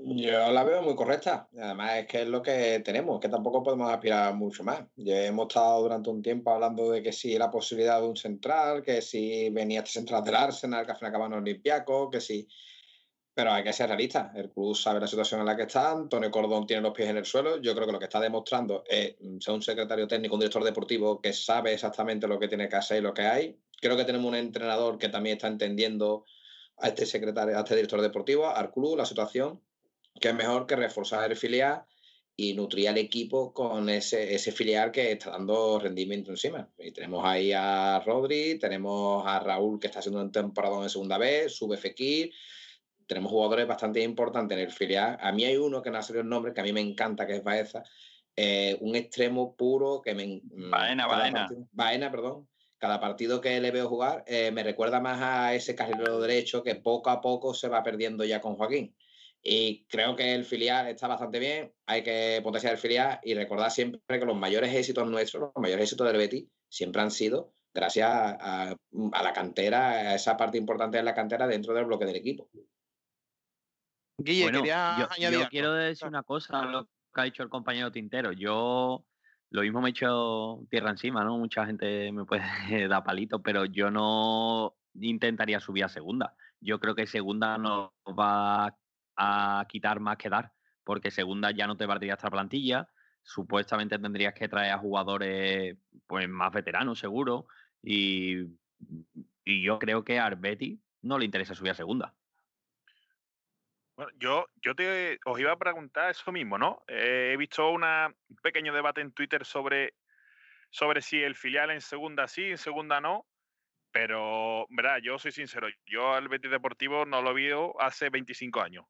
Yo la veo muy correcta. Además, es que es lo que tenemos, que tampoco podemos aspirar mucho más. Hemos estado durante un tiempo hablando de que si la posibilidad de un central, que si venía este central del Arsenal, que al final acaban Olimpiaco, que si. Pero hay que ser realista. El club sabe la situación en la que está. Antonio Cordón tiene los pies en el suelo. Yo creo que lo que está demostrando es ser un secretario técnico, un director deportivo que sabe exactamente lo que tiene que hacer y lo que hay. Creo que tenemos un entrenador que también está entendiendo a este secretario, a este director deportivo, al club, la situación que es mejor que reforzar el filial y nutrir al equipo con ese, ese filial que está dando rendimiento encima. Y tenemos ahí a Rodri, tenemos a Raúl que está haciendo un temporada en segunda vez, sube Fekir, tenemos jugadores bastante importantes en el filial. A mí hay uno que no ha salido el nombre, que a mí me encanta, que es Baeza, eh, un extremo puro que me... Mm, Baena, Baena. Partido, Baena, perdón. Cada partido que le veo jugar eh, me recuerda más a ese carrilero derecho que poco a poco se va perdiendo ya con Joaquín. Y creo que el filial está bastante bien, hay que potenciar el filial y recordar siempre que los mayores éxitos nuestros, los mayores éxitos del Betis, siempre han sido gracias a, la cantera, a esa parte importante de la cantera dentro del bloque del equipo. Guille, bueno, yo, yo quiero decir una cosa, lo que ha dicho el compañero Tintero. Yo lo mismo me he hecho tierra encima, ¿no? Mucha gente me puede <laughs> dar palito, pero yo no intentaría subir a segunda. Yo creo que segunda no va a quitar más que dar, porque segunda ya no te valdría esta plantilla, supuestamente tendrías que traer a jugadores pues más veteranos seguro y, y yo creo que a Arbeti no le interesa subir a segunda. Bueno, yo, yo te, os iba a preguntar eso mismo, ¿no? Eh, he visto una, un pequeño debate en Twitter sobre, sobre si el filial en segunda sí, en segunda no. Pero, verdad, yo soy sincero, yo al Betis Deportivo no lo vi hace 25 años.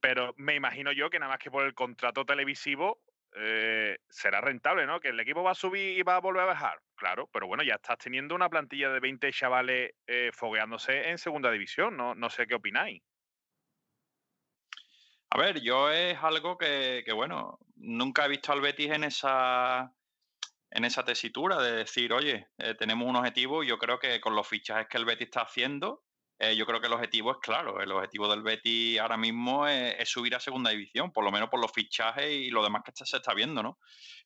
Pero me imagino yo que nada más que por el contrato televisivo eh, será rentable, ¿no? Que el equipo va a subir y va a volver a bajar. Claro, pero bueno, ya estás teniendo una plantilla de 20 chavales eh, fogueándose en segunda división, ¿no? Sé qué opináis. A ver, yo es algo que, bueno, nunca he visto al Betis en esa en esa tesitura de decir, oye, eh, tenemos un objetivo y yo creo que con los fichajes que el Betis está haciendo, eh, yo creo que el objetivo es claro. El objetivo del Betis ahora mismo es, subir a segunda división, por lo menos por los fichajes y lo demás que se está viendo, ¿no?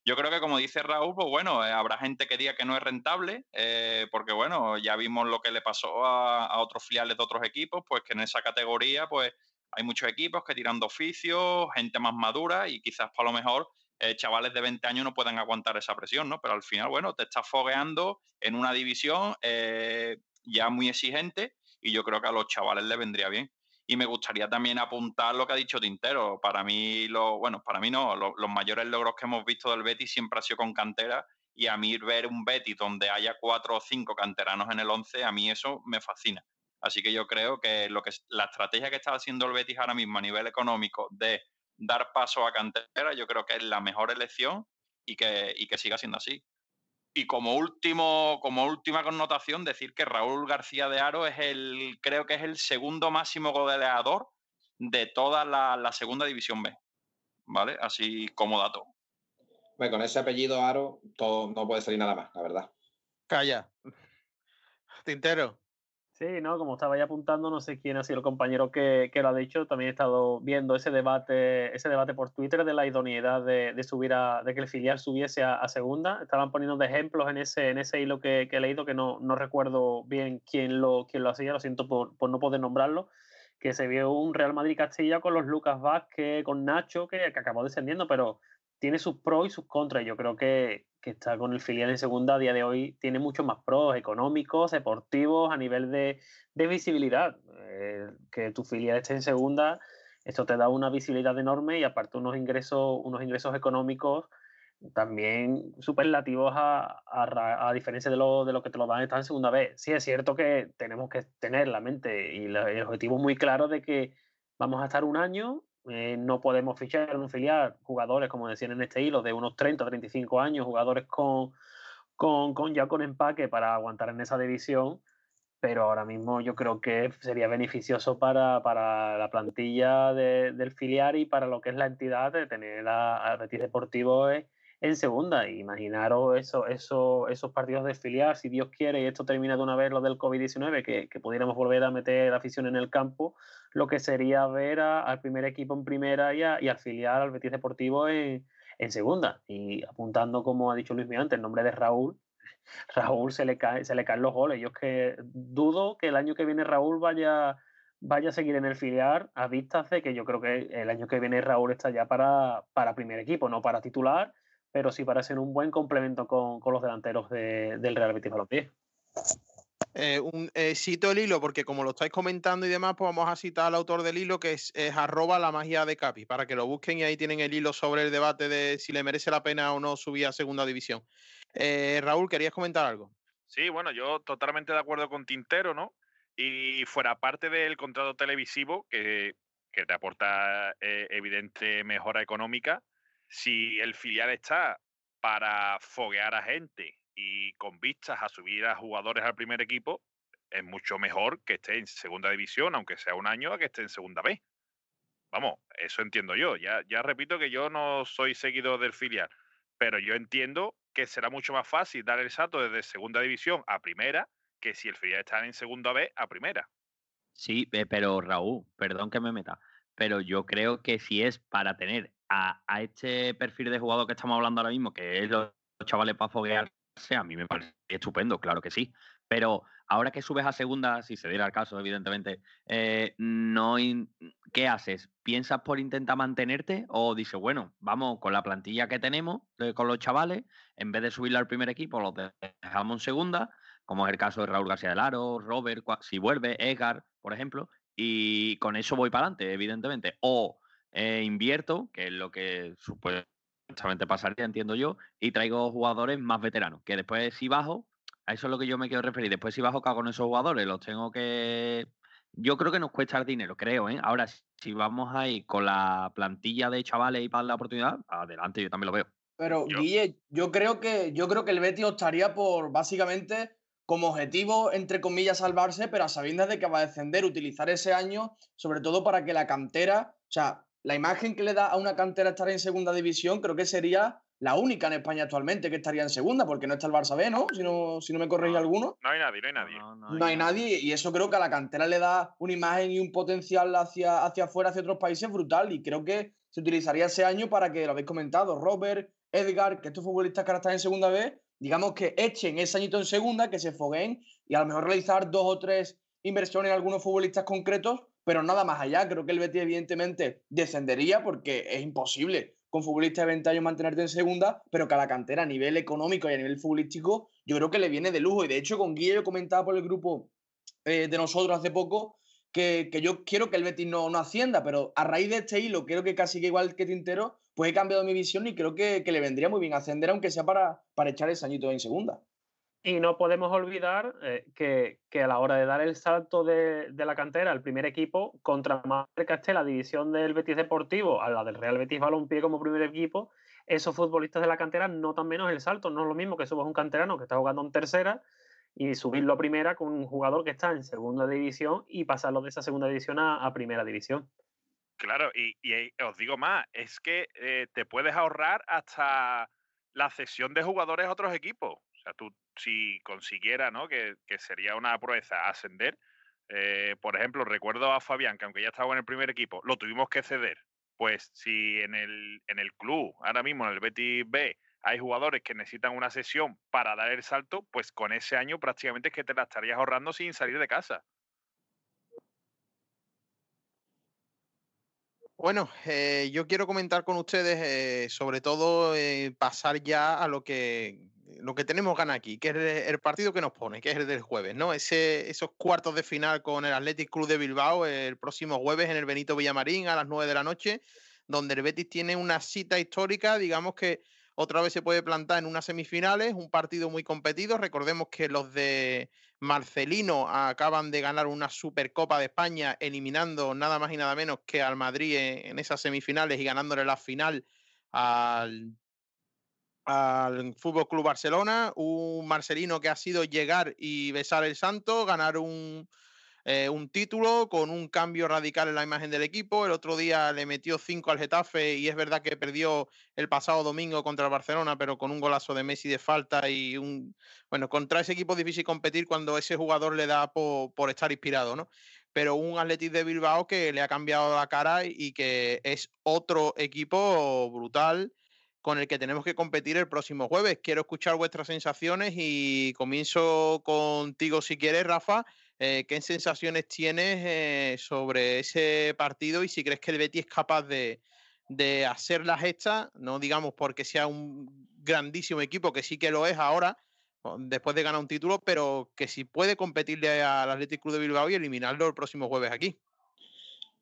Yo creo que, como dice Raúl, pues bueno, eh, habrá gente que diga que no es rentable, eh, porque bueno, ya vimos lo que le pasó a, otros filiales de otros equipos, pues que en esa categoría, pues hay muchos equipos que tiran de oficio, gente más madura y quizás para lo mejor chavales de 20 años no puedan aguantar esa presión, ¿no? Pero al final, bueno, te estás fogueando en una división ya muy exigente y yo creo que a los chavales les vendría bien. Y me gustaría también apuntar lo que ha dicho Tintero. Para mí, lo, bueno, para mí no, los mayores logros que hemos visto del Betis siempre ha sido con cantera y a mí ver un Betis donde haya cuatro o cinco canteranos en el 11, a mí eso me fascina. Así que yo creo que, lo que la estrategia que está haciendo el Betis ahora mismo a nivel económico de dar paso a cantera, yo creo que es la mejor elección y que, y que siga siendo así. Y como último, como última connotación, decir que Raúl García de Aro es el, creo que es el segundo máximo goleador de toda la, segunda división B. ¿Vale? Así como dato. Bueno, con ese apellido Aro, todo, no puede salir nada más, la verdad. Calla. Tintero. Sí, no, como estaba ya apuntando, no sé quién ha sido el compañero que, lo ha dicho. También he estado viendo ese debate, ese debate por Twitter de la idoneidad de, subir a, de que el filial subiese a, segunda. Estaban poniendo de ejemplos en ese, en ese hilo que, he leído, que no, no, recuerdo bien quién lo, quién lo hacía, lo siento por, por, no poder nombrarlo. Que se vio un Real Madrid Castilla con los Lucas Vázquez, con Nacho, que, que acabó descendiendo, pero tiene sus pros y sus contras. Yo creo que, que está con el filial en segunda a día de hoy tiene muchos más pros económicos, deportivos, a nivel de, visibilidad. Eh, que tu filial esté en segunda, esto te da una visibilidad enorme y aparte unos ingresos, unos ingresos económicos también superlativos a, a, diferencia de lo, de lo que te lo dan estar en segunda vez. Sí, es cierto que tenemos que tener la mente y el objetivo muy claro de que vamos a estar un año eh, no podemos fichar en un filial jugadores, como decían en este hilo, de unos 30 o 35 años, jugadores con, con, con, ya con empaque para aguantar en esa división, pero ahora mismo yo creo que sería beneficioso para, para la plantilla del filial y para lo que es la entidad de tener a, Betis Deportivo en, en segunda. Imaginaros eso, eso, esos partidos de filial, si Dios quiere, y esto termina de una vez lo del COVID-19, que, que, pudiéramos volver a meter la afición en el campo, lo que sería ver al primer equipo en primera y, al filial, al Betis Deportivo en, en, segunda. Y apuntando, como ha dicho Luis antes, el nombre de Raúl, <laughs> Raúl se le, cae, se le caen los goles. Yo es que dudo que el año que viene Raúl vaya vaya a seguir en el filial a vistas de que yo creo que el año que viene Raúl está ya para, para primer equipo, no para titular, pero sí para ser un buen complemento con, con los delanteros de, del Real Betis Balompié. Eh, un, eh, cito el hilo porque como lo estáis comentando y demás, pues vamos a citar al autor del hilo que es, es, arroba la magia de Capi, para que lo busquen y ahí tienen el hilo sobre el debate de si le merece la pena o no subir a segunda división. Eh, Raúl, ¿querías comentar algo? Sí, bueno, yo totalmente de acuerdo con Tintero, ¿no? Y fuera parte del contrato televisivo, que, que te aporta eh, evidente mejora económica, si el filial está para foguear a gente y con vistas a subir a jugadores al primer equipo, es mucho mejor que esté en segunda división, aunque sea un año, a que esté en segunda B. Vamos, eso entiendo yo. Ya, ya repito que yo no soy seguidor del filial, pero yo entiendo que será mucho más fácil dar el salto desde segunda división a primera que si el filial está en segunda B a primera. Sí, pero Raúl, perdón que me meta, pero yo creo que si es para tener a, este perfil de jugador que estamos hablando ahora mismo, que es los chavales para foguearse, a mí me parece estupendo, claro que sí. Pero ahora que subes a segunda, si se diera el caso, evidentemente, eh, no ¿qué haces? ¿Piensas por intentar mantenerte o dices, bueno, vamos con la plantilla que tenemos eh, con los chavales, en vez de subirla al primer equipo, los dejamos en segunda como es el caso de Raúl García del Aro, Robert, si vuelve, Edgar, por ejemplo, y con eso voy para adelante, evidentemente. O eh, invierto, que es lo que supuestamente pasaría, entiendo yo, y traigo jugadores más veteranos, que después si bajo, a eso es lo que yo me quiero referir, después si bajo cago con esos jugadores, los tengo que... Yo creo que nos cuesta el dinero, creo, ¿eh? Ahora, si vamos ahí con la plantilla de chavales y para la oportunidad, adelante, yo también lo veo. Pero, Guille, yo creo que yo creo que el Betis optaría por básicamente como objetivo, entre comillas, salvarse, pero a sabiendas de que va a descender, utilizar ese año, sobre todo para que la cantera, o sea, la imagen que le da a una cantera estar en segunda división, creo que sería la única en España actualmente que estaría en segunda, porque no está el Barça B, ¿no? Si no, si no me corregís alguno. No hay nadie, no hay nadie. No, hay, nadie, y eso creo que a la cantera le da una imagen y un potencial hacia, hacia afuera, hacia otros países brutal, y creo que se utilizaría ese año para que, lo habéis comentado, Robert, Edgar, que estos futbolistas que ahora están en segunda B, digamos que echen ese añito en segunda, que se fogueen y a lo mejor realizar dos o tres inversiones en algunos futbolistas concretos, pero nada más allá. Creo que el Betis evidentemente descendería porque es imposible con futbolistas de 20 años mantenerte en segunda, pero que la cantera a nivel económico y a nivel futbolístico yo creo que le viene de lujo. Y de hecho con Guille yo comentaba por el grupo eh, de nosotros hace poco que, yo quiero que el Betis no, no ascienda, pero a raíz de este hilo creo que casi que igual que Tintero, pues he cambiado mi visión y creo que, le vendría muy bien ascender, aunque sea para, para echar ese añito en segunda. Y no podemos olvidar eh, que, a la hora de dar el salto de, la cantera al primer equipo, contra más cerca esté la división del Betis Deportivo a la del Real Betis Balompié como primer equipo, esos futbolistas de la cantera notan menos el salto. No es lo mismo que subas un canterano que está jugando en tercera y subirlo a primera con un jugador que está en segunda división y pasarlo de esa segunda división a primera división. Claro, y, os digo más, es que eh, te puedes ahorrar hasta la cesión de jugadores a otros equipos. O sea, tú si consiguiera, ¿no? Que, sería una proeza ascender. Eh, por ejemplo, recuerdo a Fabián, que aunque ya estaba en el primer equipo, lo tuvimos que ceder. Pues si en el, en el club, ahora mismo en el Betis B, hay jugadores que necesitan una sesión para dar el salto, pues con ese año prácticamente es que te la estarías ahorrando sin salir de casa. Bueno, eh, yo quiero comentar con ustedes, eh, sobre todo pasar ya a lo que, lo que tenemos ganas aquí, que es el, partido que nos pone, que es el del jueves, ¿no? Ese, esos cuartos de final con el Athletic Club de Bilbao el próximo jueves en el Benito Villamarín a las 9 de la noche, donde el Betis tiene una cita histórica, digamos que otra vez se puede plantar en unas semifinales, un partido muy competido. Recordemos que los de Marcelino acaban de ganar una Supercopa de España, eliminando nada más y nada menos que al Madrid en, esas semifinales y ganándole la final al, al Fútbol Club Barcelona. Un Marcelino que ha sido llegar y besar el santo, ganar un eh, un título con un cambio radical en la imagen del equipo. El otro día le metió cinco al Getafe y es verdad que perdió el pasado domingo contra el Barcelona, pero con un golazo de Messi de falta y un... Bueno, contra ese equipo es difícil competir cuando ese jugador le da por, por estar inspirado, ¿no? Pero un Atletic de Bilbao que le ha cambiado la cara y que es otro equipo brutal con el que tenemos que competir el próximo jueves. Quiero escuchar vuestras sensaciones y comienzo contigo si quieres, Rafa. Eh, ¿Qué sensaciones tienes eh, sobre ese partido y si crees que el Betis es capaz de, de hacer la gesta, no digamos porque sea un grandísimo equipo, que sí que lo es ahora, después de ganar un título, pero que si puede competirle al Athletic Club de Bilbao y eliminarlo el próximo jueves aquí?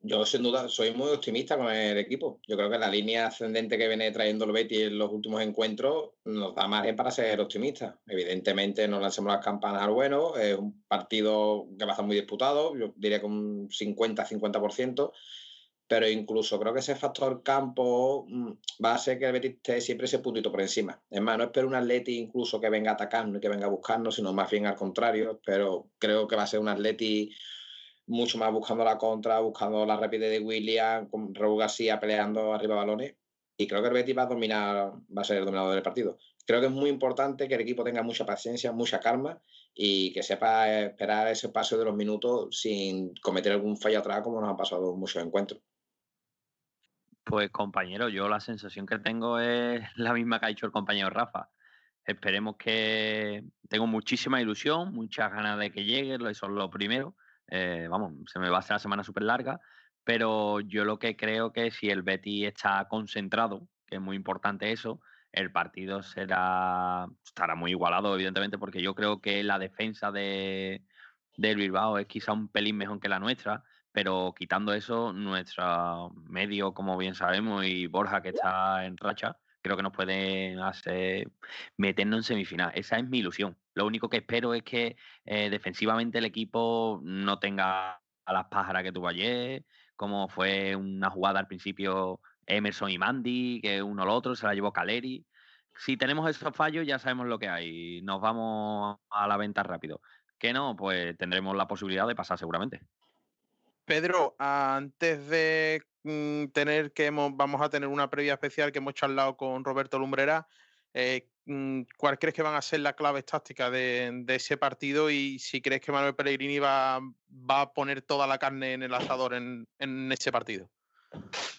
Yo sin duda soy muy optimista con el equipo. Yo creo que la línea ascendente que viene trayendo el Betis en los últimos encuentros nos da margen para ser optimistas. Evidentemente no lancemos las campanas al bueno, es un partido que va a estar muy disputado, yo diría con un 50-50%, pero incluso creo que ese factor campo mm, va a ser que el Betis esté siempre ese puntito por encima. Es más, no espero un Atleti incluso que venga a atacarnos y que venga a buscarnos, sino más bien al contrario, pero creo que va a ser un Atleti mucho más buscando la contra, buscando la rapidez de William, con Raúl García peleando arriba balones. Y creo que el Betis va a dominar, va a ser el dominador del partido. Creo que es muy importante que el equipo tenga mucha paciencia, mucha calma y que sepa esperar ese paso de los minutos sin cometer algún fallo atrás como nos ha pasado muchos encuentros. Pues compañero, yo la sensación que tengo es la misma que ha dicho el compañero Rafa. Esperemos que tengo muchísima ilusión, muchas ganas de que llegue, eso es lo primero. Eh, vamos, se me va a hacer la semana súper larga, pero yo lo que creo que si el Betty está concentrado, que es muy importante eso, el partido será estará muy igualado, evidentemente, porque yo creo que la defensa de, del Bilbao es quizá un pelín mejor que la nuestra, pero quitando eso, nuestro medio, como bien sabemos, y Borja, que está en racha, creo que nos pueden hacer meternos en semifinal. Esa es mi ilusión. Lo único que espero es que eh, defensivamente el equipo no tenga a las pájaras que tuvo ayer, como fue una jugada al principio Emerson y Mandy, que uno al otro se la llevó Caleri. Si tenemos esos fallos, ya sabemos lo que hay. Nos vamos a la venta rápido. Que no, pues tendremos la posibilidad de pasar seguramente. Pedro, antes de mm, tener que vamos a tener una previa especial que hemos charlado con Roberto Lumbrera, eh, mm, ¿cuál crees que van a ser las claves tácticas de, ese partido y si crees que Manuel Pellegrini va, a poner toda la carne en el asador en, ese partido?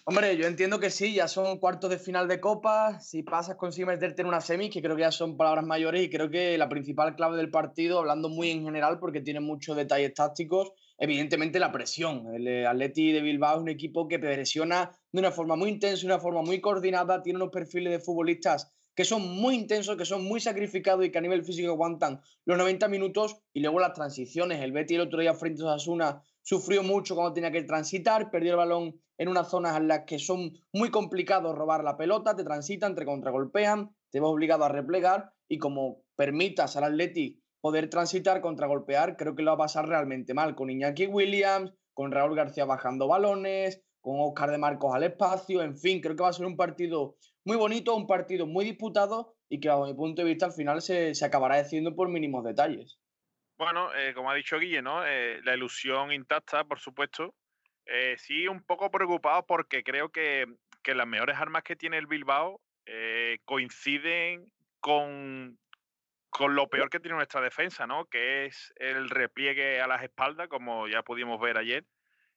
Hombre, yo entiendo que sí, ya son cuartos de final de Copa. Si pasas, consigues meterte en una semi, que creo que ya son palabras mayores, y creo que la principal clave del partido, hablando muy en general, porque tiene muchos detalles tácticos, evidentemente la presión. El eh, Atleti de Bilbao es un equipo que presiona de una forma muy intensa, de una forma muy coordinada, tiene unos perfiles de futbolistas que son muy intensos, que son muy sacrificados y que a nivel físico aguantan los 90 minutos y luego las transiciones. El Betty el otro día frente a Osasuna sufrió mucho cuando tenía que transitar, perdió el balón en unas zonas en las que son muy complicados robar la pelota, te transitan, te contragolpean, te vas obligado a replegar y como permitas al Atleti poder transitar, contragolpear, creo que lo va a pasar realmente mal con Iñaki Williams, con Raúl García bajando balones, con Oscar de Marcos al espacio, en fin, creo que va a ser un partido muy bonito, un partido muy disputado y que, bajo mi punto de vista, al final se, acabará decidiendo por mínimos detalles. Bueno, eh, como ha dicho Guille, ¿no? Eh, la ilusión intacta, por supuesto. Eh, sí, un poco preocupado porque creo que, las mejores armas que tiene el Bilbao coinciden con, con lo peor que tiene nuestra defensa, ¿no? Que es el repliegue a las espaldas, como ya pudimos ver ayer,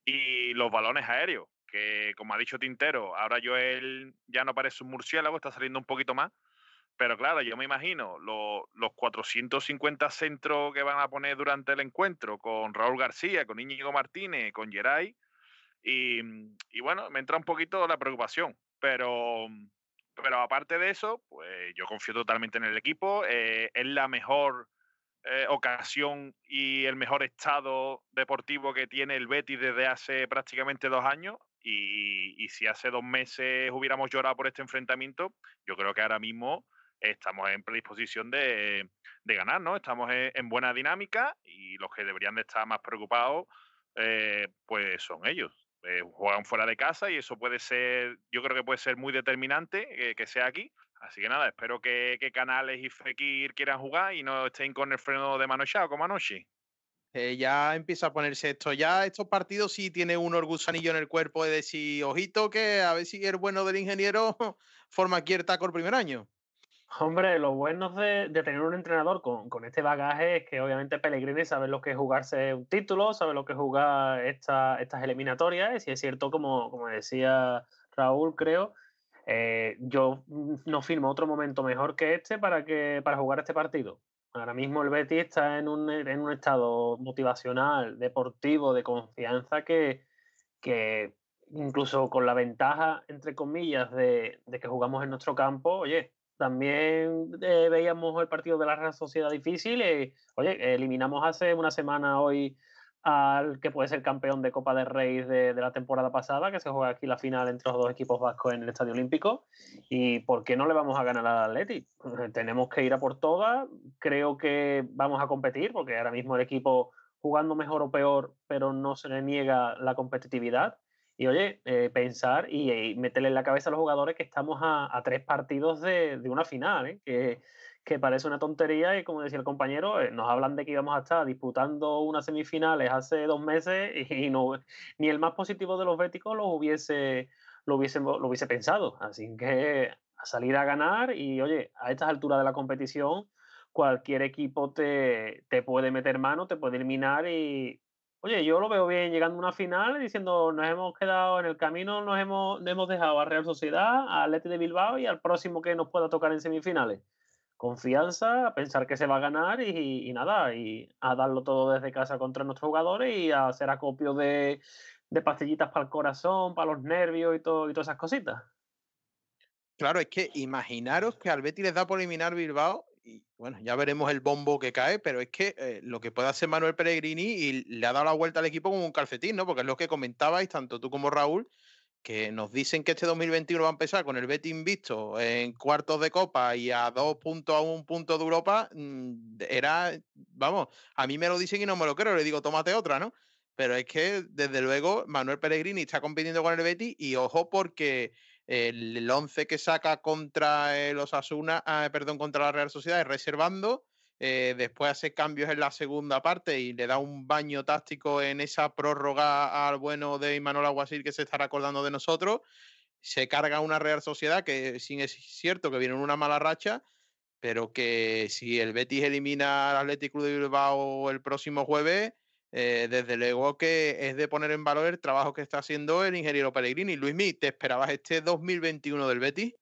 y los balones aéreos que como ha dicho Tintero, ahora Joel ya no parece un murciélago, está saliendo un poquito más. Pero claro, yo me imagino los 450 centros que van a poner durante el encuentro con Raúl García, con Íñigo Martínez, con Geray. Y, y, bueno, me entra un poquito la preocupación. Pero, pero aparte de eso, pues yo confío totalmente en el equipo. Eh, es la mejor eh, ocasión y el mejor estado deportivo que tiene el Betis desde hace prácticamente dos años. Y, si hace dos meses hubiéramos llorado por este enfrentamiento, yo creo que ahora mismo estamos en predisposición de, ganar, ¿no? Estamos en, buena dinámica y los que deberían de estar más preocupados, eh, pues son ellos. Eh, juegan fuera de casa y eso puede ser, yo creo que puede ser muy determinante que sea aquí. Así que nada, espero que, Canales y Fekir quieran jugar y no estén con el freno de mano echado como anoche. Eh, ya empieza a ponerse esto. Ya estos partidos sí tiene un orgullanillo en el cuerpo de decir, ojito, que a ver si el bueno del ingeniero <laughs> forma aquí el taco el primer año. Hombre, lo bueno de, tener un entrenador con, este bagaje es que obviamente Pellegrini sabe lo que es jugarse un título, sabe lo que es jugar estas eliminatorias, y es cierto, como, como decía Raúl, creo, eh, yo no firmo otro momento mejor que este para, que, para jugar este partido. Ahora mismo el Betis está en un, en un estado motivacional, deportivo, de confianza que, que incluso con la ventaja, entre comillas, de, de que jugamos en nuestro campo, oye, también eh, veíamos el partido de la Real Sociedad difícil. y oye, eliminamos hace una semana hoy al que puede ser campeón de Copa de Rey de, la temporada pasada, que se juega aquí la final entre los dos equipos vascos en el Estadio Olímpico. ¿Y por qué no le vamos a ganar al Atleti? Tenemos que ir a por todas. Creo que vamos a competir, porque ahora mismo el equipo jugando mejor o peor, pero no se le niega la competitividad. Y oye, eh, pensar y, meterle en la cabeza a los jugadores que estamos a, tres partidos de, una final, ¿eh? que, que, parece una tontería y como decía el compañero, eh, nos hablan de que íbamos a estar disputando unas semifinales hace dos meses <laughs> y no, ni el más positivo de los béticos lo hubiese, lo hubiese, lo hubiese pensado. Así que a salir a ganar y oye, a estas alturas de la competición cualquier equipo te, te puede meter mano, te puede eliminar y Oye, yo lo veo bien llegando a una final diciendo nos hemos quedado en el camino, nos hemos, hemos dejado a Real Sociedad, a Atleti de Bilbao y al próximo que nos pueda tocar en semifinales. Confianza, pensar que se va a ganar y, nada, y a darlo todo desde casa contra nuestros jugadores y a hacer acopio de, de pastillitas para el corazón, para los nervios y, todo, y todas esas cositas. Claro, es que imaginaros que al Betis les da por eliminar Bilbao y bueno, ya veremos el bombo que cae, pero es que eh, lo que puede hacer Manuel Pellegrini y le ha dado la vuelta al equipo como un calcetín, ¿no? Porque es lo que comentabais, tanto tú como Raúl, que nos dicen que este 2021 va a empezar con el Betis invisto en cuartos de Copa y a dos puntos a un punto de Europa, mm, era, vamos, a mí me lo dicen y no me lo creo, le digo, tómate otra, ¿no? Pero es que, desde luego, Manuel Pellegrini está compitiendo con el Betis y ojo porque el 11 que saca contra los Asuna, ah, perdón, contra la Real Sociedad es reservando. Eh, después hace cambios en la segunda parte y le da un baño táctico en esa prórroga al bueno de Imanol Aguasil que se estará acordando de nosotros. Se carga una Real Sociedad que sí es cierto que viene en una mala racha, pero que si el Betis elimina al Atlético de Bilbao el próximo jueves, eh, desde luego que es de poner en valor el trabajo que está haciendo el ingeniero Pellegrini. Luismi, ¿te esperabas este 2021 del Betis?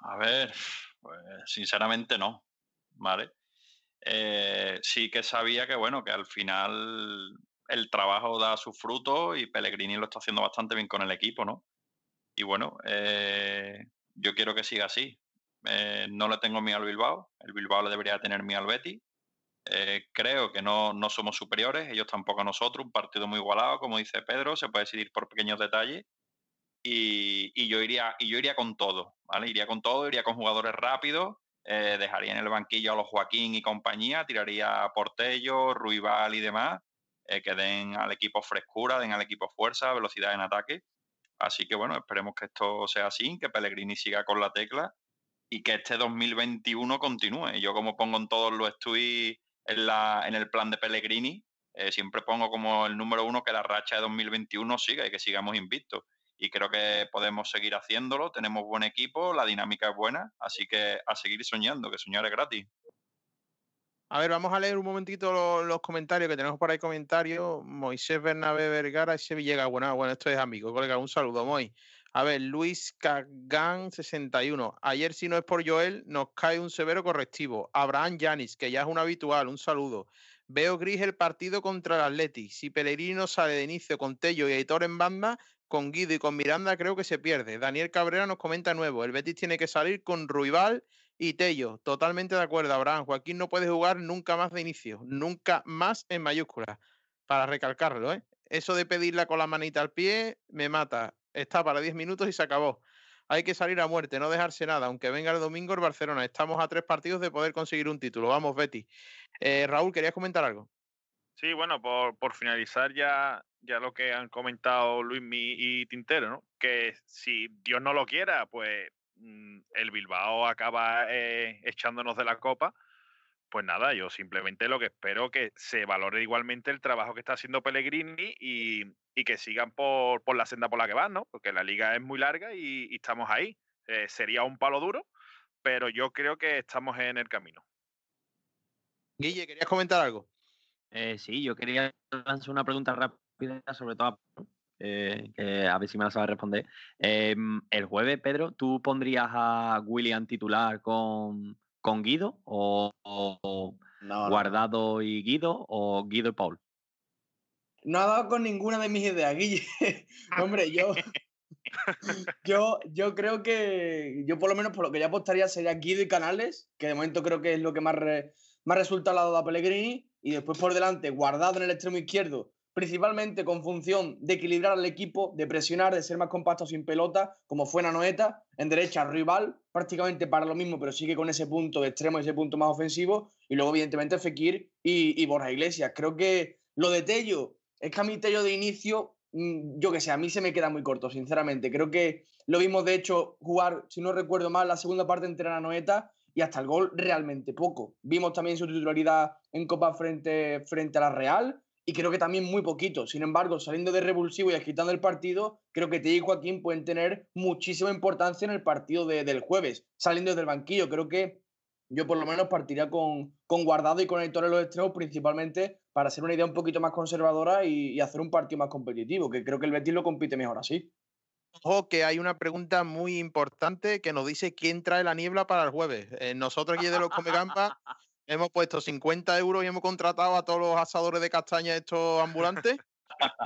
A ver, pues sinceramente no, ¿vale? Eh, sí que sabía que, bueno, que al final el trabajo da sus frutos y Pellegrini lo está haciendo bastante bien con el equipo, ¿no? Y bueno, eh, yo quiero que siga así. no le tengo miedo al Bilbao, el Bilbao le debería tener miedo al Betis eh, creo que no, somos superiores, ellos tampoco a nosotros, un partido muy igualado, como dice Pedro, se puede decidir por pequeños detalles. Y, yo, iría, y yo iría con todo, ¿vale? Iría con todo, iría con jugadores rápidos, eh, dejaría en el banquillo a los Joaquín y compañía, tiraría a Portello, Ruibal y demás, eh, que den al equipo frescura, den al equipo fuerza, velocidad en ataque. Así que bueno, esperemos que esto sea así, que Pellegrini siga con la tecla y que este 2021 continúe. Yo como pongo en todos los tweets en, la, en el plan de Pellegrini, eh, siempre pongo como el número uno que la racha de 2021 siga y que sigamos invictos. Y creo que podemos seguir haciéndolo, tenemos buen equipo, la dinámica es buena, así que a seguir soñando, que soñar es gratis. A ver, vamos a leer un momentito los, comentarios que tenemos por ahí comentarios. Moisés Bernabé Vergara ese Villegas. Bueno, bueno, esto es amigo, colega. Un saludo, Moy. A ver, Luis Cagán 61. Ayer, si no es por Joel, nos cae un severo correctivo. Abraham Yanis, que ya es un habitual, un saludo. Veo gris el partido contra el Atleti. Si Pellegrino sale de inicio con Tello y Aitor en banda, con Guido y con Miranda creo que se pierde. Daniel Cabrera nos comenta nuevo. El Betis tiene que salir con Ruibal y Tello. Totalmente de acuerdo, Abraham. Joaquín no puede jugar nunca más de inicio. Nunca más en mayúsculas. Para recalcarlo, ¿eh? Eso de pedirla con la manita al pie me mata está para 10 minutos y se acabó. Hay que salir a muerte, no dejarse nada, aunque venga el domingo el Barcelona. Estamos a tres partidos de poder conseguir un título. Vamos, Betty. Eh, Raúl, ¿querías comentar algo? Sí, bueno, por, finalizar ya, ya lo que han comentado Luis y Tintero, ¿no? Que si Dios no lo quiera, pues mm, el Bilbao acaba eh, echándonos de la copa pues nada, yo simplemente lo que espero que se valore igualmente el trabajo que está haciendo Pellegrini y, que sigan por, la senda por la que van, ¿no? Porque la liga es muy larga y, estamos ahí. Eh, sería un palo duro, pero yo creo que estamos en el camino. Guille, ¿querías comentar algo? Eh, sí, yo quería lanzar una pregunta rápida, sobre todo eh, a ver si me la sabe responder. Em, el jueves, Pedro, ¿tú pondrías a William titular con, con Guido o, Guardado y Guido o Guido y Paul? No ha dado con ninguna de mis ideas, Guille. <laughs> Hombre, yo, <laughs> yo, yo creo que yo por lo menos por lo que ya apostaría sería Guido y Canales, que de momento creo que es lo que más, más resulta al lado de Pellegrini, y después por delante, guardado en el extremo izquierdo, principalmente con función de equilibrar al equipo, de presionar, de ser más compacto sin pelota, como fue Nanoeta, en derecha rival, prácticamente para lo mismo, pero sigue con ese punto de extremo, ese punto más ofensivo, y luego evidentemente Fekir y, Borja Iglesias. Creo que lo de Tello, es que a mí Tello de inicio, mm, yo que sé, a mí se me queda muy corto, sinceramente. Creo que lo vimos de hecho jugar, si no recuerdo mal, la segunda parte entre Nanoeta y hasta el gol realmente poco. Vimos también su titularidad en Copa frente, frente a la Real y creo que también muy poquito. Sin embargo, saliendo de revulsivo y agitando el partido, creo que Teo y Joaquín pueden tener muchísima importancia en el partido del jueves, saliendo del banquillo. Creo que yo por lo menos partiría con, con Guardado y con Héctor en los extremos, principalmente para hacer una idea un poquito más conservadora y, hacer un partido más competitivo, que creo que el Betis lo compite mejor así. Ojo, que hay una pregunta muy importante que nos dice quién trae la niebla para el jueves. Eh, nosotros aquí de los Comegamba hemos puesto 50 euros y hemos contratado a todos los asadores de castaña estos ambulantes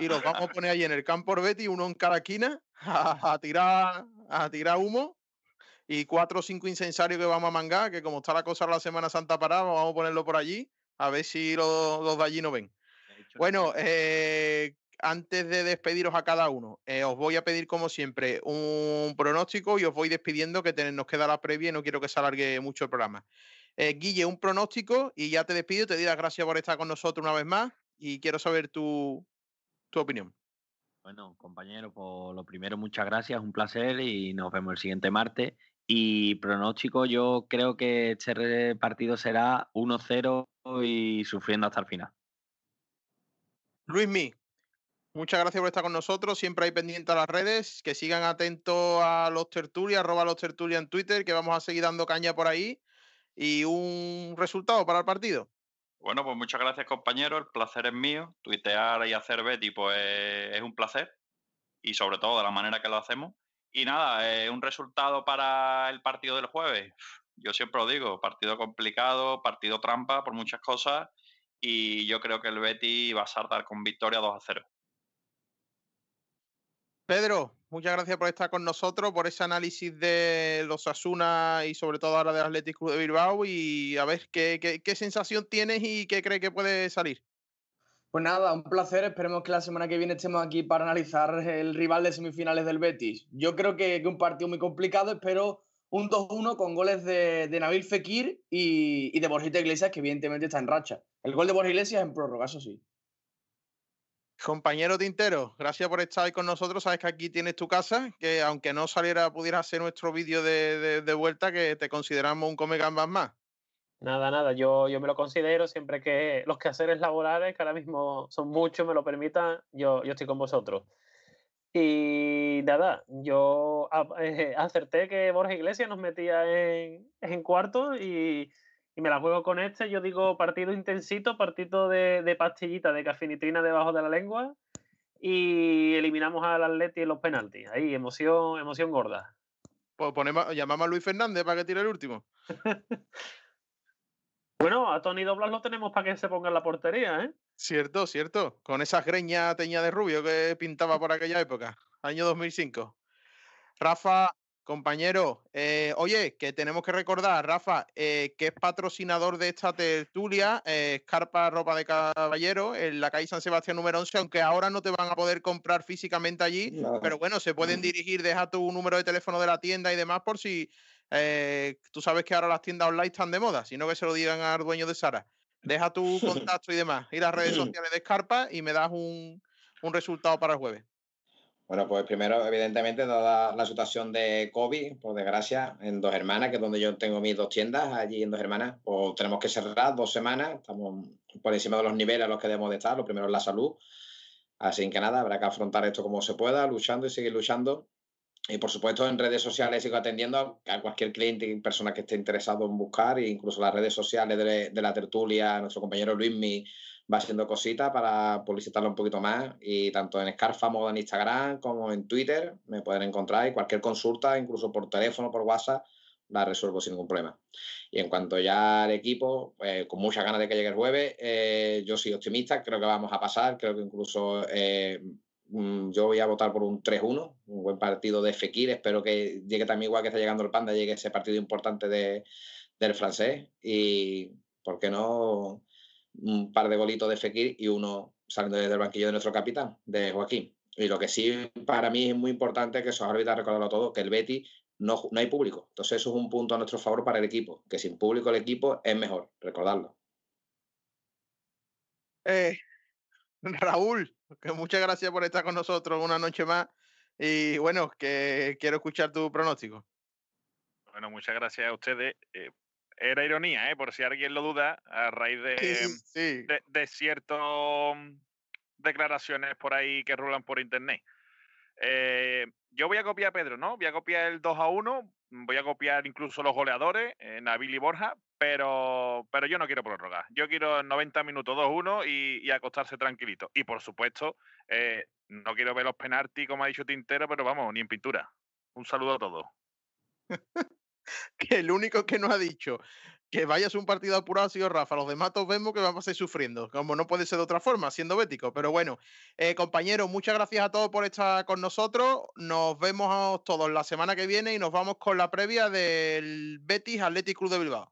y los vamos a poner ahí en el campo Betty, uno en cada esquina, a, tirar, a tirar humo y cuatro o cinco incensarios que vamos a mangar, que como está la cosa la Semana Santa parada, vamos a ponerlo por allí, a ver si los, de allí no ven. Bueno, eh, antes de despediros a cada uno, eh, os voy a pedir, como siempre, un pronóstico y os voy despidiendo, que nos queda la previa y no quiero que se alargue mucho el programa. Eh, Guille, un pronóstico y ya te despido. Te doy las gracias por estar con nosotros una vez más y quiero saber tu, opinión. Bueno, compañero, por lo primero, muchas gracias, un placer y nos vemos el siguiente martes. Y pronóstico, yo creo que este partido será 1-0 y sufriendo hasta el final. Luismi, muchas gracias por estar con nosotros. Siempre hay pendiente a las redes. Que sigan atentos a los tertulias, arroba los tertulias en Twitter, que vamos a seguir dando caña por ahí y un resultado para el partido. Bueno, pues muchas gracias compañero, el placer es mío. Tuitear y hacer Betty pues es un placer y sobre todo de la manera que lo hacemos. Y nada, eh, un resultado para el partido del jueves. Yo siempre lo digo, partido complicado, partido trampa por muchas cosas y yo creo que el Betty va a saltar con victoria 2 a 0. Pedro, muchas gracias por estar con nosotros, por ese análisis de los Asuna y sobre todo ahora del Atlético de Bilbao y a ver qué, sensación tienes y qué crees que puede salir. Pues nada, un placer. Esperemos que la semana que viene estemos aquí para analizar el rival de semifinales del Betis. Yo creo que un partido muy complicado. Espero un 2-1 con goles de, Nabil Fekir y, y de Borjita Iglesias, que evidentemente está en racha. El gol de Borja Iglesias en prórroga, eso sí. Compañero Tintero, gracias por estar con nosotros. Sabes que aquí tienes tu casa, que aunque no saliera, pudiera hacer nuestro vídeo de, vuelta, que te consideramos un come gambas más. Nada, nada, yo, yo me lo considero siempre que los quehaceres laborales, que ahora mismo son muchos, me lo permitan, yo, yo estoy con vosotros. Y nada, yo <laughs> eh, acerté que Borja Iglesias nos metía en, en cuarto y y me la juego con este. Yo digo partido intensito, partido de, de pastillita, de cafinitrina debajo de la lengua y eliminamos al Atleti en los penaltis. Ahí, emoción, emoción gorda. Pues ponemos, llamamos a Luis Fernández para que tire el último. <laughs> bueno, a Tony Doblas lo tenemos para que se ponga en la portería, ¿eh? Cierto, cierto. Con esas greñas teña de rubio que pintaba por aquella época, año 2005. Rafa, Compañero, eh, oye, que tenemos que recordar, Rafa, eh, que es patrocinador de esta tertulia, eh, Escarpa Ropa de Caballero, en la calle San Sebastián número 11, aunque ahora no te van a poder comprar físicamente allí, pero bueno, se pueden dirigir, deja tu número de teléfono de la tienda y demás por si tú sabes que ahora las tiendas online están de moda, sino que se lo digan al dueño de Sara. Deja tu <laughs> contacto y demás, y las redes sociales de Escarpa y me das un, un resultado para el jueves. Bueno, pues primero, evidentemente, dada la situación de COVID, por desgracia, en Dos Hermanas, que es donde yo tengo mis dos tiendas, allí en Dos Hermanas, pues tenemos que cerrar dos semanas, estamos por encima de los niveles a los que debemos de estar, lo primero es la salud, así que nada, habrá que afrontar esto como se pueda, luchando y seguir luchando. Y por supuesto en redes sociales sigo atendiendo a cualquier cliente y persona que esté interesado en buscar, e incluso las redes sociales de, de la tertulia, nuestro compañero Luismi va haciendo cositas para publicitarlo un poquito más y tanto en Scarfamo en Instagram como en Twitter me pueden encontrar y cualquier consulta, incluso por teléfono, por WhatsApp, la resuelvo sin ningún problema. Y en cuanto ya al equipo, pues, con muchas ganas de que llegue el jueves, eh, yo soy optimista, creo que vamos a pasar, creo que incluso eh, mm, yo voy a votar por un 3-1, un buen partido de Fekir, espero que llegue también igual que está llegando el Panda, llegue ese partido importante de, del francés y, ¿por qué no? Un par de golitos de Fekir y uno saliendo desde el banquillo de nuestro capitán, de Joaquín. Y lo que sí para mí es muy importante que esos árbitros recordarlo todo, que el Betty no, no hay público. Entonces eso es un punto a nuestro favor para el equipo, que sin público el equipo es mejor, recordarlo. Eh, <laughs> Raúl, que muchas gracias por estar con nosotros una noche más. Y bueno, que quiero escuchar tu pronóstico. Bueno, muchas gracias a ustedes. Eh, era ironía, ¿eh? por si alguien lo duda, a raíz de, de, ciertas mm, declaraciones por ahí que rulan por internet. Eh, yo voy a copiar a Pedro, ¿no? Voy a copiar el 2 a 1, voy a copiar incluso los goleadores, eh, Nabil y Borja, pero, pero yo no quiero prórroga. Yo quiero 90 minutos 2-1 y, y, acostarse tranquilito. Y por supuesto, eh, no quiero ver los penaltis, como ha dicho Tintero, pero vamos, ni en pintura. Un saludo a todos. <laughs> <laughs> que el único que nos ha dicho que vayas un partido apurado ha sido Rafa. Los demás todos vemos que vamos a ir sufriendo, como no puede ser de otra forma, siendo bético. Pero bueno, eh, compañeros, muchas gracias a todos por estar con nosotros. Nos vemos todos la semana que viene y nos vamos con la previa del Betis Athletic Club de Bilbao.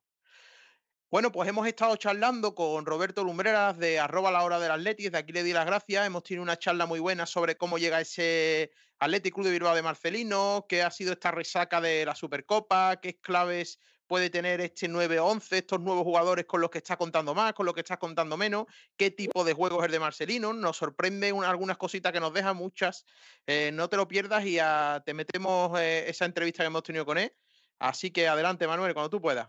Bueno, pues hemos estado charlando con Roberto Lumbreras de arroba la hora del Atletis, de aquí le di las gracias, hemos tenido una charla muy buena sobre cómo llega ese Athletic Club de Bilbao de Marcelino, qué ha sido esta resaca de la Supercopa, qué claves puede tener este 9-11, estos nuevos jugadores con los que está contando más, con los que está contando menos, qué tipo de juegos es de Marcelino, nos sorprende algunas cositas que nos deja, muchas, eh, no te lo pierdas y te metemos eh, esa entrevista que hemos tenido con él. Así que adelante, Manuel, cuando tú puedas.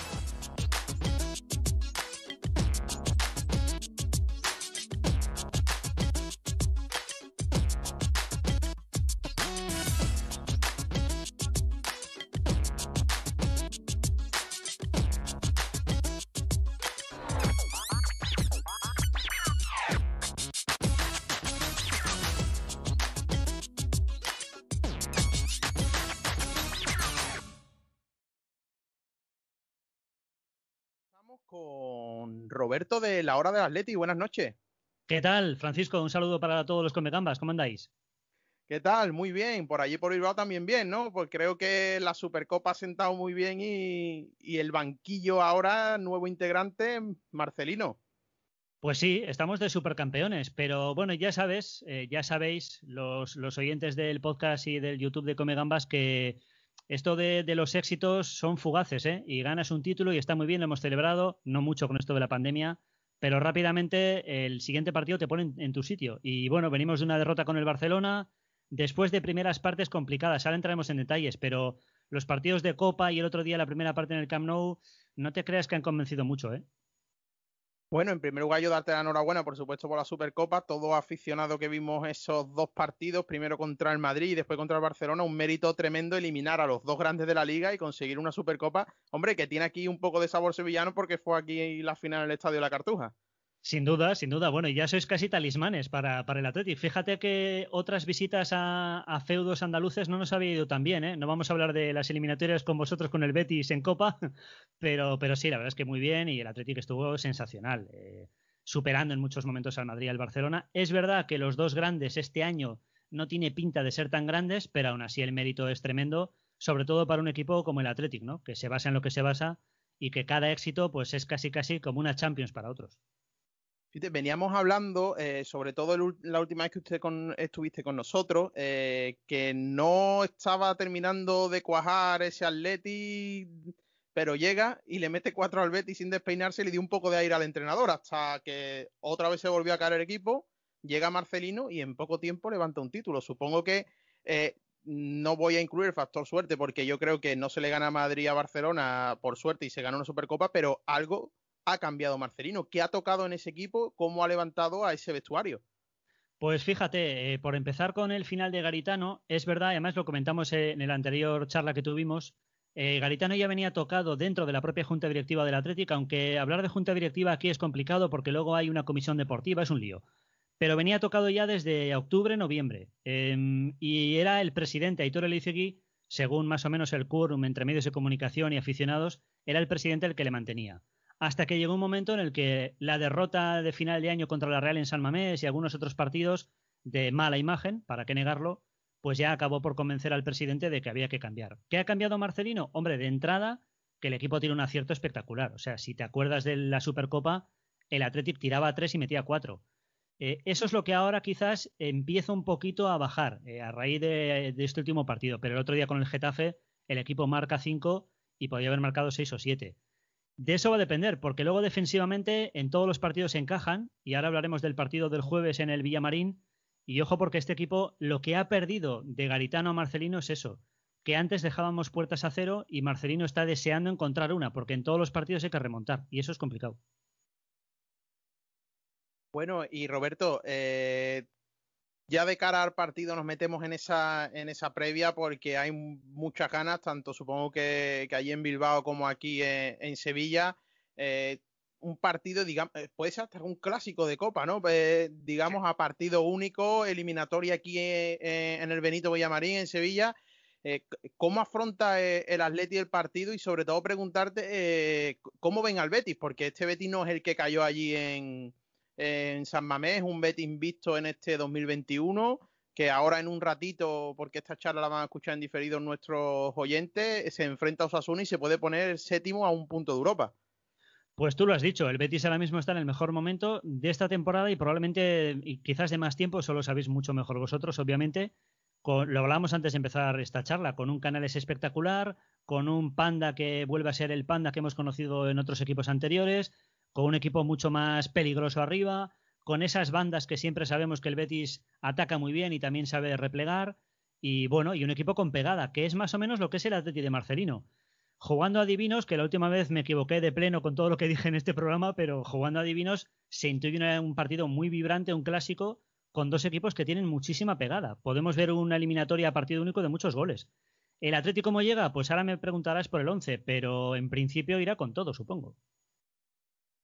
con Roberto de la Hora del Atleti. Buenas noches. ¿Qué tal, Francisco? Un saludo para todos los Comegambas. ¿Cómo andáis? ¿Qué tal? Muy bien. Por allí por Bilbao también bien, ¿no? Pues creo que la Supercopa ha sentado muy bien y, el banquillo ahora, nuevo integrante, Marcelino. Pues sí, estamos de supercampeones, pero bueno, ya sabes, eh, ya sabéis, los, los, oyentes del podcast y del YouTube de Comegambas, que esto de, los éxitos son fugaces, ¿eh? Y ganas un título y está muy bien, lo hemos celebrado, no mucho con esto de la pandemia, pero rápidamente el siguiente partido te pone en, tu sitio. Y bueno, venimos de una derrota con el Barcelona, después de primeras partes complicadas, ahora entraremos en detalles, pero los partidos de Copa y el otro día la primera parte en el Camp Nou, no te creas que han convencido mucho, ¿eh? Bueno, en primer lugar, yo darte la enhorabuena, por supuesto, por la Supercopa. Todo aficionado que vimos esos dos partidos, primero contra el Madrid y después contra el Barcelona, un mérito tremendo eliminar a los dos grandes de la liga y conseguir una Supercopa. Hombre, que tiene aquí un poco de sabor sevillano porque fue aquí la final en el Estadio la Cartuja. Sin duda, sin duda. Bueno, ya sois casi talismanes para, para el Atleti. Fíjate que otras visitas a, feudos andaluces no nos había ido tan bien, ¿eh? No vamos a hablar de las eliminatorias con vosotros con el Betis en Copa, <laughs> pero, pero sí, la verdad es que muy bien y el Atleti estuvo sensacional, eh, superando en muchos momentos al Madrid y al Barcelona. Es verdad que los dos grandes este año no tiene pinta de ser tan grandes, pero aún así el mérito es tremendo, sobre todo para un equipo como el Athletic, ¿no? Que se basa en lo que se basa y que cada éxito pues es casi casi como una Champions para otros veníamos hablando, eh, sobre todo la última vez que usted estuviste con nosotros, eh, que no estaba terminando de cuajar ese Atleti, pero llega y le mete cuatro al Betis sin despeinarse y le dio un poco de aire al entrenador hasta que otra vez se volvió a caer el equipo, llega Marcelino y en poco tiempo levanta un título. Supongo que eh, no voy a incluir el factor suerte porque yo creo que no se le gana a Madrid a Barcelona por suerte y se gana una Supercopa, pero algo ha cambiado Marcelino. ¿Qué ha tocado en ese equipo? ¿Cómo ha levantado a ese vestuario? Pues fíjate, eh, por empezar con el final de Garitano, es verdad, además lo comentamos en el anterior charla que tuvimos, eh, Garitano ya venía tocado dentro de la propia Junta Directiva del Atlético, aunque hablar de Junta Directiva aquí es complicado porque luego hay una comisión deportiva, es un lío. Pero venía tocado ya desde octubre, noviembre. Em, y era el presidente Aitor Elizegui, según más o menos el quórum entre medios de comunicación y aficionados, era el presidente el que le mantenía hasta que llegó un momento en el que la derrota de final de año contra la Real en San Mamés y algunos otros partidos de mala imagen, para qué negarlo, pues ya acabó por convencer al presidente de que había que cambiar. ¿Qué ha cambiado Marcelino? Hombre, de entrada, que el equipo tiene un acierto espectacular. O sea, si te acuerdas de la Supercopa, el Athletic tiraba a tres y metía cuatro. Eh, eso es lo que ahora quizás empieza un poquito a bajar eh, a raíz de, de, este último partido. Pero el otro día con el Getafe, el equipo marca cinco y podía haber marcado seis o siete. De eso va a depender, porque luego defensivamente en todos los partidos se encajan, y ahora hablaremos del partido del jueves en el Villamarín, y ojo porque este equipo lo que ha perdido de Garitano a Marcelino es eso, que antes dejábamos puertas a cero y Marcelino está deseando encontrar una, porque en todos los partidos hay que remontar, y eso es complicado. Bueno, y Roberto, eh, ya de cara al partido nos metemos en esa, en esa previa porque hay muchas ganas, tanto supongo que, allí en Bilbao como aquí en, Sevilla. Eh, un partido, digamos, eh, puede ser hasta un clásico de Copa, ¿no? Eh, digamos, a partido único, eliminatoria aquí en el Benito Villamarín, en Sevilla. ¿Cómo afronta el Atleti el partido? Y sobre todo preguntarte cómo ven al Betis, porque este Betis no es el que cayó allí en, en San Mamés, un Betis visto en este 2021, que ahora en un ratito, porque esta charla la van a escuchar en diferido nuestros oyentes, se enfrenta a Osasuna y se puede poner séptimo a un punto de Europa. Pues tú lo has dicho, el Betis ahora mismo está en el mejor momento de esta temporada y probablemente, y quizás de más tiempo, eso lo sabéis mucho mejor vosotros, obviamente. lo hablábamos antes de empezar esta charla, con un canal es espectacular, con un panda que vuelve a ser el panda que hemos conocido en otros equipos anteriores, con un equipo mucho más peligroso arriba, con esas bandas que siempre sabemos que el Betis ataca muy bien y también sabe replegar, y bueno, y un equipo con pegada, que es más o menos lo que es el Atleti de Marcelino. Jugando a divinos, que la última vez me equivoqué de pleno con todo lo que <laughs> dije en este programa, pero jugando a divinos se intuye un partido muy vibrante, un clásico, con dos equipos que tienen muchísima pegada. Podemos ver una eliminatoria a partido único de muchos goles. ¿El Atlético cómo llega? Pues ahora me preguntarás por el 11, pero en principio irá con todo, supongo.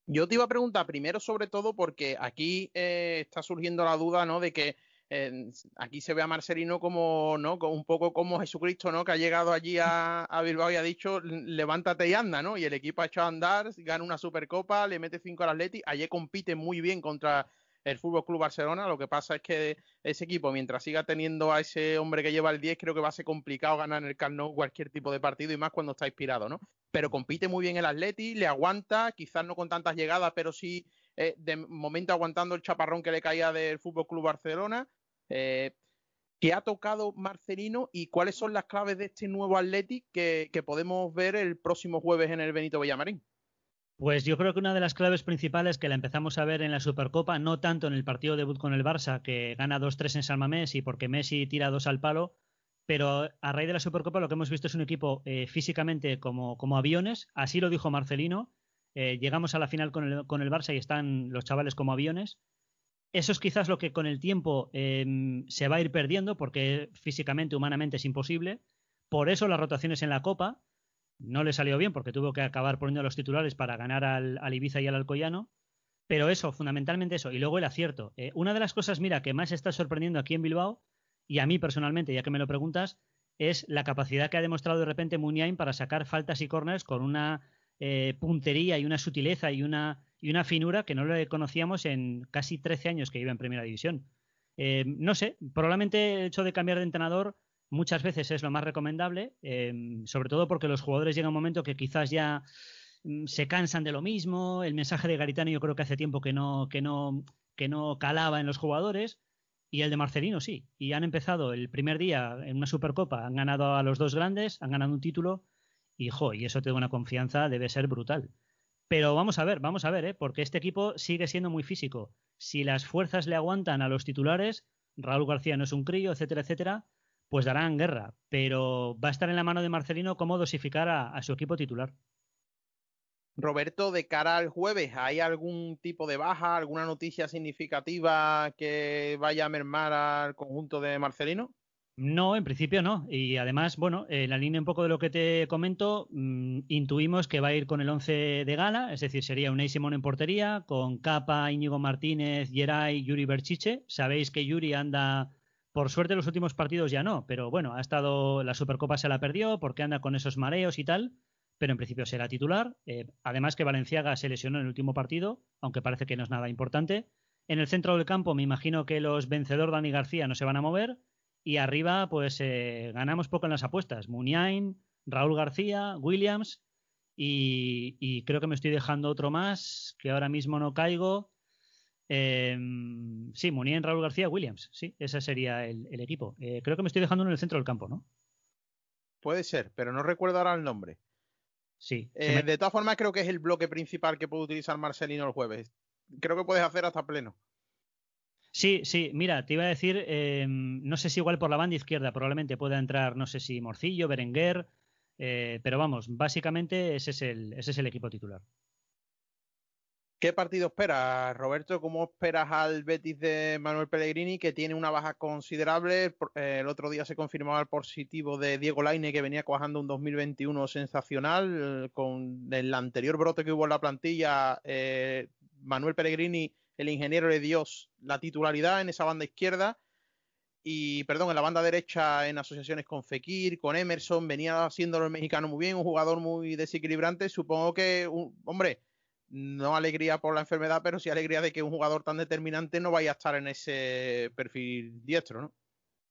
Yo te iba a preguntar primero sobre todo porque aquí eh, está surgiendo la duda, ¿no? De que eh, aquí se ve a Marcelino como, ¿no? un poco como Jesucristo, ¿no? Que ha llegado allí a, Bilbao y ha dicho, levántate y anda, ¿no? Y el equipo ha echado a andar, gana una Supercopa, le mete cinco al Atleti, ayer compite muy bien contra el Fútbol Club Barcelona. Lo que pasa es que ese equipo, mientras siga teniendo a ese hombre que lleva el 10, creo que va a ser complicado ganar en el Camp cualquier tipo de partido y más cuando está inspirado, ¿no? Pero compite muy bien el Atleti, le aguanta, quizás no con tantas llegadas, pero sí eh, de momento aguantando el chaparrón que le caía del Fútbol Club Barcelona. Eh, ¿Qué ha tocado Marcelino y cuáles son las claves de este nuevo Atleti que, que podemos ver el próximo jueves en el Benito Villamarín? Pues yo creo que una de las claves principales que la empezamos a ver en la Supercopa, no tanto en el partido debut con el Barça, que gana 2-3 en San Mamés y porque Messi tira dos al palo, pero a raíz de la Supercopa lo que hemos visto es un equipo eh, físicamente como, aviones, así lo dijo Marcelino, eh, llegamos a la final con el, Barça y están los chavales como aviones. Eso es quizás lo que con el tiempo eh, se va a ir perdiendo porque físicamente, humanamente es imposible. Por eso las rotaciones en la Copa, no le salió bien porque tuvo que acabar poniendo los titulares para ganar al, Ibiza y al Alcoyano. Pero eso, fundamentalmente eso. Y luego el acierto. Eh, una de las cosas, mira, que más está sorprendiendo aquí en Bilbao, y a mí personalmente, ya que me lo preguntas, es la capacidad que ha demostrado de repente Muniain para sacar faltas y corners con una eh, puntería y una sutileza y una, y una finura que no le conocíamos en casi 13 años que iba en Primera División. Eh, no sé, probablemente el hecho de cambiar de entrenador muchas veces es lo más recomendable, em, sobre todo porque los jugadores llegan un momento que quizás ya mm, se cansan de lo mismo. El mensaje de Garitano yo creo que hace tiempo que no, que no, que no calaba en los jugadores. Y el de Marcelino sí. Y han empezado el primer día en una Supercopa, han ganado a los dos grandes, han ganado un título y, y eso te da una confianza, debe ser brutal. Pero vamos a ver, vamos a ver, ¿eh? porque este equipo sigue siendo muy físico. Si las fuerzas le aguantan a los titulares, Raúl García no es un crío, etcétera, etcétera, pues darán guerra. Pero va a estar en la mano de Marcelino cómo dosificar a, su equipo titular. Roberto, de cara al jueves, ¿hay algún tipo de baja, alguna noticia significativa que vaya a mermar al conjunto de Marcelino? No, en principio no. Y además, bueno, en la línea un poco de lo que te comento, mm, intuimos que va a ir con el 11 de gala, es decir, sería un Simón en portería, con Capa, Íñigo Martínez, Geray, Yuri Berchiche. Sabéis que Yuri anda, por suerte los últimos partidos ya no, pero bueno, ha estado, la Supercopa se la perdió porque anda con esos mareos y tal, pero en principio será titular. Eh, además que Valenciaga se lesionó en el último partido, aunque parece que no es nada importante. En el centro del campo me imagino que los vencedor Dani García no se van a mover y arriba, pues eh, ganamos poco en las apuestas. Muniain, Raúl García, Williams. Y, creo que me estoy dejando otro más, que ahora mismo no caigo. Em, sí, Muniain, Raúl García, Williams. Sí, ese sería el, equipo. Eh, creo que me estoy dejando en el centro del campo, ¿no? Puede ser, pero no recuerdo ahora el nombre. Sí. Eh, de todas formas, creo que es el bloque principal que puede utilizar Marcelino el jueves. Creo que puedes hacer hasta pleno. Sí, sí, mira, te iba a decir, em, no sé si igual por la banda izquierda probablemente pueda entrar, no sé si Morcillo, Berenguer, eh, pero vamos, básicamente ese es, el, ese es el equipo titular. ¿Qué partido esperas, Roberto? ¿Cómo esperas al Betis de Manuel Pellegrini, que tiene una baja considerable? Eh, el otro día se confirmaba el positivo de Diego Laine, que venía cuajando un 2021 sensacional. Eh, con el anterior brote que hubo en la plantilla, Manuel Pellegrini el ingeniero de Dios la titularidad en esa banda izquierda y, perdón, en la banda derecha en asociaciones con Fekir, con Emerson, venía haciéndolo el mexicano muy bien, un jugador muy desequilibrante. Supongo que, hombre, no alegría por la enfermedad, pero sí alegría de que un jugador tan determinante no vaya a estar en ese perfil diestro, ¿no?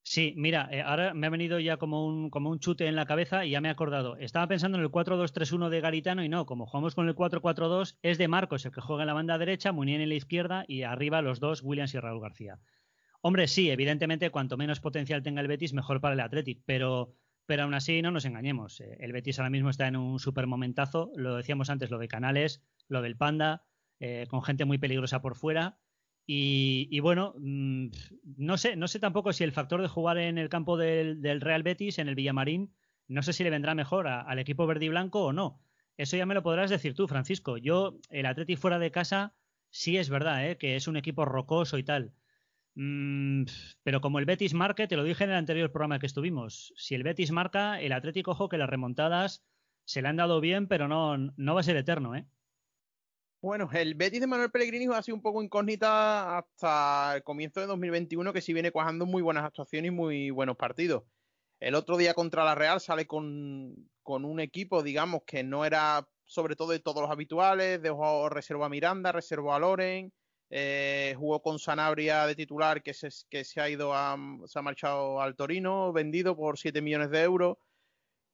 Sí, mira, eh, ahora me ha venido ya como un, como un chute en la cabeza y ya me he acordado. Estaba pensando en el 4-2-3-1 de Garitano y no, como jugamos con el 4-4-2, es de Marcos el que juega en la banda derecha, Munien en la izquierda y arriba los dos, Williams y Raúl García. Hombre, sí, evidentemente, cuanto menos potencial tenga el Betis, mejor para el Athletic, pero, pero aún así no nos engañemos. Eh, el Betis ahora mismo está en un super momentazo, lo decíamos antes, lo de Canales, lo del Panda, eh, con gente muy peligrosa por fuera y, bueno, mm, no sé, no sé tampoco si el factor de jugar en el campo del, Real Betis, en el Villamarín, no sé si le vendrá mejor al equipo verde y blanco o no. Eso ya me lo podrás decir tú, Francisco. Yo, el Atleti fuera de casa, sí es verdad, ¿eh? que es un equipo rocoso y tal. Mm, pero como el Betis marque, te lo dije en el anterior programa que estuvimos, si el Betis marca, el Atlético, ojo que las remontadas se le han dado bien, pero no, no va a ser eterno, ¿eh? Bueno, el Betis de Manuel Pellegrini ha sido un poco incógnita hasta el comienzo de 2021, que sí viene cuajando muy buenas actuaciones y muy buenos partidos. El otro día contra la Real sale con, un equipo, digamos, que no era sobre todo de todos los habituales, dejó reserva a Miranda, reservó a Loren, eh, jugó con Sanabria de titular que se, que se ha ido a, se ha marchado al Torino, vendido por 7 millones de euros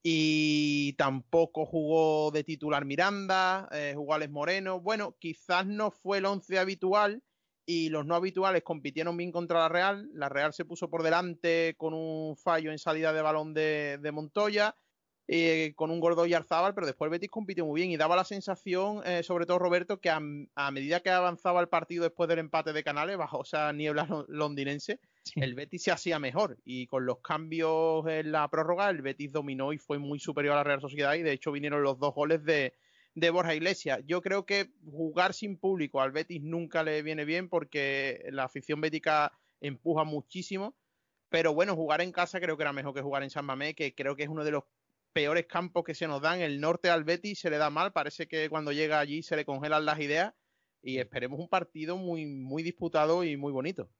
y tampoco jugó de titular Miranda, eh, jugó Alex Moreno. Bueno, quizás no fue el once habitual y los no habituales compitieron bien contra la Real. La Real se puso por delante con un fallo en salida de balón de, Montoya. Eh, con un gordo y Arzábal, pero después Betis compitió muy bien y daba la sensación, eh, sobre todo Roberto, que a, medida que avanzaba el partido después del empate de Canales, bajo esa <laughs> niebla londinense, el Betis se hacía mejor y con los cambios en la prórroga el Betis dominó y fue muy superior a la Real Sociedad y de hecho vinieron los dos goles de, de Borja Iglesias. Yo creo que jugar sin público al Betis nunca le viene bien porque la afición bética empuja muchísimo, pero bueno, jugar en casa creo que era mejor que jugar en San Mamé, que creo que es uno de los peores campos que se nos dan. El norte al Betis se le da mal, parece que cuando llega allí se le congelan las ideas y esperemos un partido muy, muy disputado y muy bonito.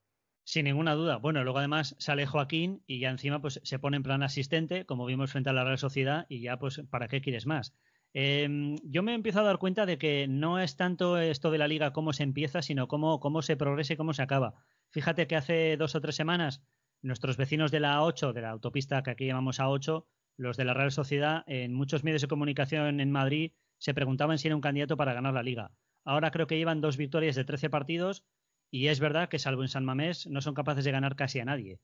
Sin ninguna duda. Bueno, luego además sale Joaquín y ya encima pues se pone en plan asistente, como vimos frente a la Real Sociedad, y ya pues, ¿para qué quieres más? Em, yo me he empezado a dar cuenta de que no es tanto esto de la liga cómo se empieza, sino cómo, cómo se progresa y cómo se acaba. Fíjate que hace dos o tres semanas nuestros vecinos de la A8, de la autopista que aquí llamamos A8, los de la Real Sociedad, en muchos medios de comunicación en Madrid se preguntaban si era un candidato para ganar la liga. Ahora creo que llevan dos victorias de 13 partidos y es verdad que salvo en San Mamés no son capaces de ganar casi a nadie.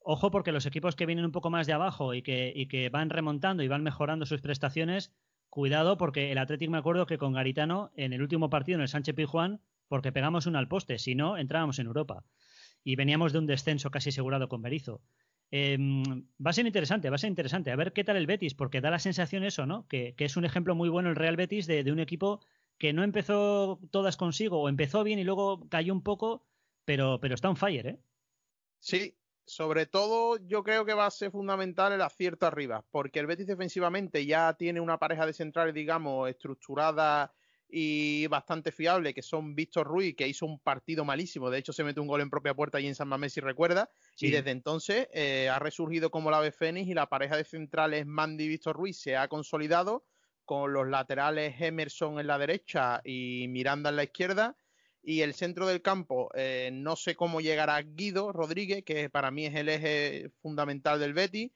Ojo porque los equipos que vienen un poco más de abajo y que, van remontando y van mejorando sus prestaciones, cuidado porque el Atlético me acuerdo que con Garitano en el último partido en el Sánchez Pizjuán, porque pegamos una al poste, si no, entrábamos en Europa. Y veníamos de un descenso casi asegurado con Berizo. Em, va a ser interesante, va a ser interesante. A ver qué tal el Betis, porque da la sensación eso, ¿no? Que, es un ejemplo muy bueno el Real Betis de, un equipo que no empezó todas consigo, o empezó bien y luego cayó un poco, pero, está on fire, ¿eh? Sí, sobre todo yo creo que va a ser fundamental el acierto arriba, porque el Betis defensivamente ya tiene una pareja de centrales, digamos, estructurada y bastante fiable, que son Víctor Ruiz, que hizo un partido malísimo, de hecho se metió un gol en propia puerta allí en San Mamés, si recuerda, y desde entonces eh, ha resurgido como la ave Fénix y la pareja de centrales Mandy y Víctor Ruiz se ha consolidado con los laterales Emerson en la derecha y Miranda en la izquierda, y el centro del campo, eh, no sé cómo llegará Guido Rodríguez, que para mí es el eje fundamental del Betis,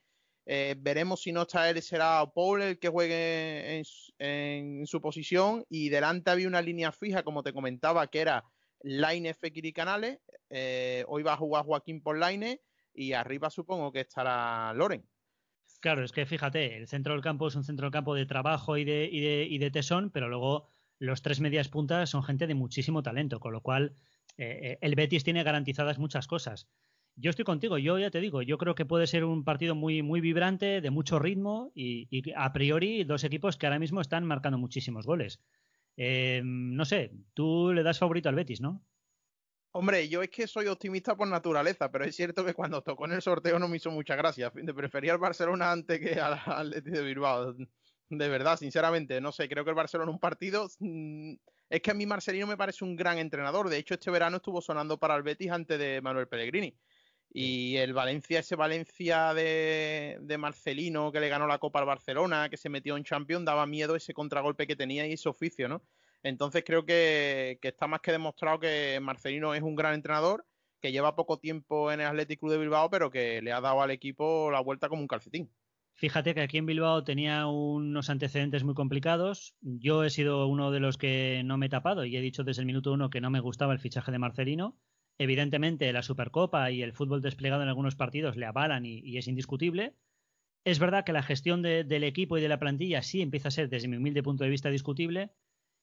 eh, veremos si no está él, será Paul el que juegue en, su posición. Y delante había una línea fija, como te comentaba, que era Line Fekiri Canales. Eh, hoy va a jugar Joaquín por Line y arriba supongo que estará Loren. Claro, es que fíjate, el centro del campo es un centro del campo de trabajo y de, y de, tesón, pero luego los tres medias puntas son gente de muchísimo talento, con lo cual eh, el Betis tiene garantizadas muchas cosas. Yo estoy contigo, yo ya te digo, yo creo que puede ser un partido muy, muy vibrante, de mucho ritmo y, a priori dos equipos que ahora mismo están marcando muchísimos goles. Eh, no sé, tú le das favorito al Betis, ¿no? Hombre, yo es que soy optimista por naturaleza, pero es cierto que cuando tocó en el sorteo no me hizo mucha gracia. Prefería al Barcelona antes que al Betis de Bilbao. De verdad, sinceramente, no sé, creo que el Barcelona un partido... Mm, es que a mí Marcelino me parece un gran entrenador. De hecho, este verano estuvo sonando para el Betis antes de Manuel Pellegrini. Y el Valencia, ese Valencia de, Marcelino que le ganó la Copa al Barcelona, que se metió en Champions, daba miedo ese contragolpe que tenía y ese oficio, ¿no? Entonces creo que, está más que demostrado que Marcelino es un gran entrenador, que lleva poco tiempo en el Athletic Club de Bilbao, pero que le ha dado al equipo la vuelta como un calcetín. Fíjate que aquí en Bilbao tenía unos antecedentes muy complicados. Yo he sido uno de los que no me he tapado y he dicho desde el minuto uno que no me gustaba el fichaje de Marcelino Evidentemente, la Supercopa y el fútbol desplegado en algunos partidos le avalan y, es indiscutible. Es verdad que la gestión del equipo y de la plantilla sí empieza a ser, desde mi humilde punto de vista, discutible.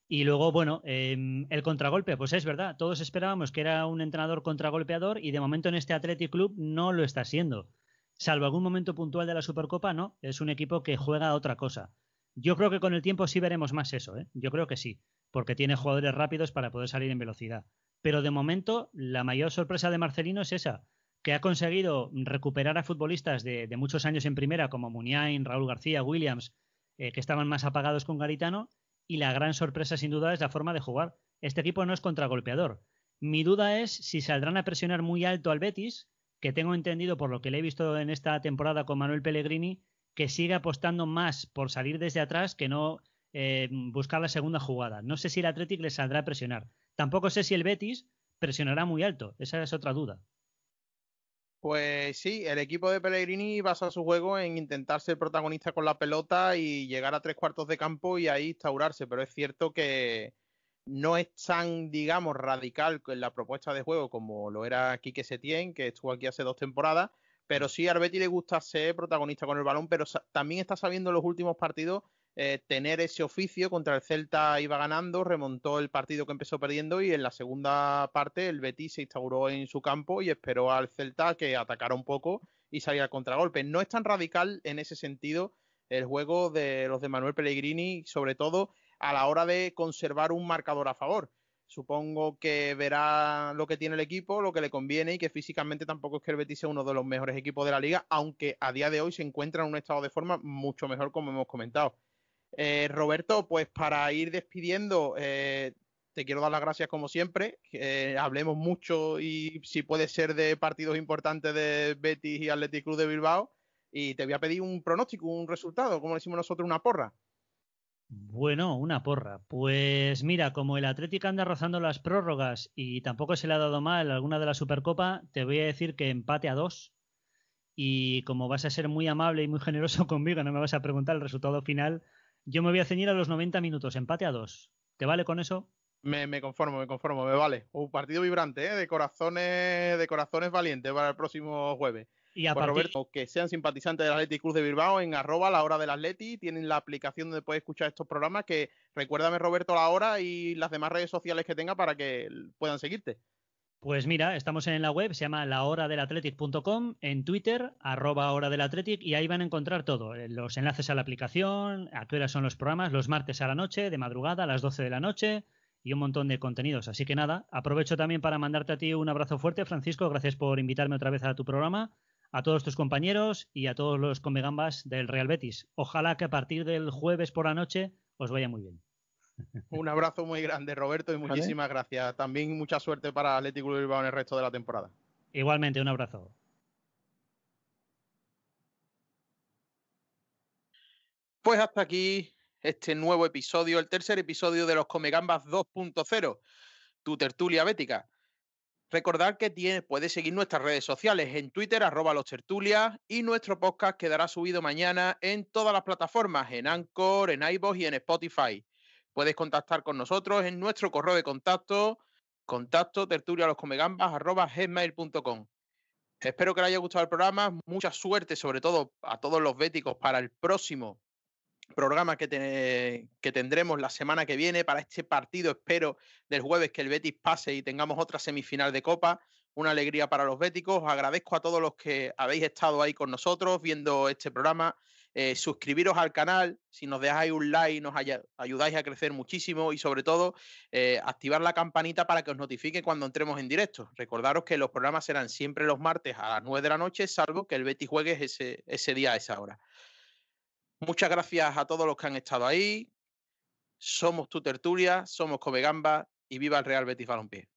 Y luego, bueno, em, el contragolpe, pues es verdad, todos esperábamos que era un entrenador contragolpeador y de momento en este Athletic Club no lo está siendo. Salvo algún momento puntual de la Supercopa, no, es un equipo que juega otra cosa. Yo creo que con el tiempo sí veremos más eso, ¿eh? yo creo que sí, porque tiene jugadores rápidos para poder salir en velocidad. Pero de momento, la mayor sorpresa de Marcelino es esa, que ha conseguido recuperar a futbolistas de, muchos años en primera, como Muniain, Raúl García, Williams, eh, que estaban más apagados con Garitano, y la gran sorpresa, sin duda, es la forma de jugar. Este equipo no es contragolpeador. Mi duda es si saldrán a presionar muy alto al Betis, que tengo entendido por lo que le he visto en esta temporada con Manuel Pellegrini, que sigue apostando más por salir desde atrás que no eh, buscar la segunda jugada. No sé si el Athletic le saldrá a presionar. Tampoco sé si el Betis presionará muy alto. Esa es otra duda. Pues sí, el equipo de Pellegrini basa su juego en intentar ser protagonista con la pelota y llegar a tres cuartos de campo y ahí instaurarse, pero es cierto que no es tan, digamos, radical en la propuesta de juego como lo era Quique Setién, que estuvo aquí hace dos temporadas, pero sí a Betis le gusta ser protagonista con el balón, pero también está sabiendo en los últimos partidos eh, tener ese oficio. Contra el Celta iba ganando, remontó el partido que empezó perdiendo y en la segunda parte el Betis se instauró en su campo y esperó al Celta que atacara un poco y saliera al contragolpe. No es tan radical en ese sentido el juego de los de Manuel Pellegrini, sobre todo a la hora de conservar un marcador a favor. Supongo que verá lo que tiene el equipo, lo que le conviene y que físicamente tampoco es que el Betis sea uno de los mejores equipos de la liga, aunque a día de hoy se encuentra en un estado de forma mucho mejor como hemos comentado. Eh, Roberto, pues para ir despidiendo, eh, te quiero dar las gracias como siempre. Eh, hablemos mucho y si puede ser de partidos importantes de Betis y Athletic Club de Bilbao. Y te voy a pedir un pronóstico, un resultado, como decimos nosotros, una porra. Bueno, una porra. Pues mira, como el Atlético anda rozando las prórrogas y tampoco se le ha dado mal alguna de la Supercopa, te voy a decir que empate a dos. Y como vas a ser muy amable y muy generoso <laughs> conmigo, no me vas a preguntar el resultado final, yo me voy a ceñir a los 90 minutos, empate a dos. ¿Te vale con eso? Me, conformo, me conformo, me vale. Un partido vibrante, ¿eh? de corazones, de corazones valientes para el próximo jueves. Y a pues, Roberto, que sean simpatizantes del Athletic Cruz de Bilbao en arroba la hora del Atleti, tienen la aplicación donde puedes escuchar estos programas, que recuérdame Roberto la hora y las demás redes sociales que tenga para que puedan seguirte. Pues mira, estamos en la web, se llama lahoradelathletic.com, en Twitter, arroba hora del Athletic, y ahí van a encontrar todo, eh, los enlaces a la aplicación, a qué horas son los programas, los martes a la noche, de madrugada, a las 12 de la noche, y un montón de contenidos. Así que nada, aprovecho también para mandarte a ti un abrazo fuerte, Francisco, gracias por invitarme otra vez a tu programa, a todos tus compañeros y a todos los comegambas del Real Betis. Ojalá que a partir del jueves por la noche os vaya muy bien. Un abrazo muy grande, Roberto, y muchísimas gracias. También mucha suerte para Atlético de Bilbao en el resto de la temporada. Igualmente, un abrazo. Pues hasta aquí este nuevo episodio, el tercer episodio de los Comegambas 2.0, tu tertulia bética. Recordad que tiene, puedes seguir nuestras redes sociales en Twitter, arroba los tertulias, y nuestro podcast quedará subido mañana en todas las plataformas, en Anchor, en iVoox y en Spotify. Puedes contactar con nosotros en nuestro correo de contacto, contacto gmail.com. Espero que les haya gustado el programa. Mucha suerte, sobre todo a todos los béticos, para el próximo programa que, que, tendremos la semana que viene para este partido, espero, del jueves que el Betis pase y tengamos otra semifinal de Copa. Una alegría para los béticos. agradezco a todos los que habéis estado ahí con nosotros viendo este programa. Eh, suscribiros al canal, si nos dejáis un like nos ayudáis a crecer muchísimo y sobre todo eh, activar la campanita para que os notifique cuando entremos en directo. Recordaros que los programas serán siempre los martes a las 9 de la noche, salvo que el Betis juegue ese, ese día a esa hora. Muchas gracias a todos los que han estado ahí. Somos tu tertulia, somos Comegamba y viva el Real Betis Balompié.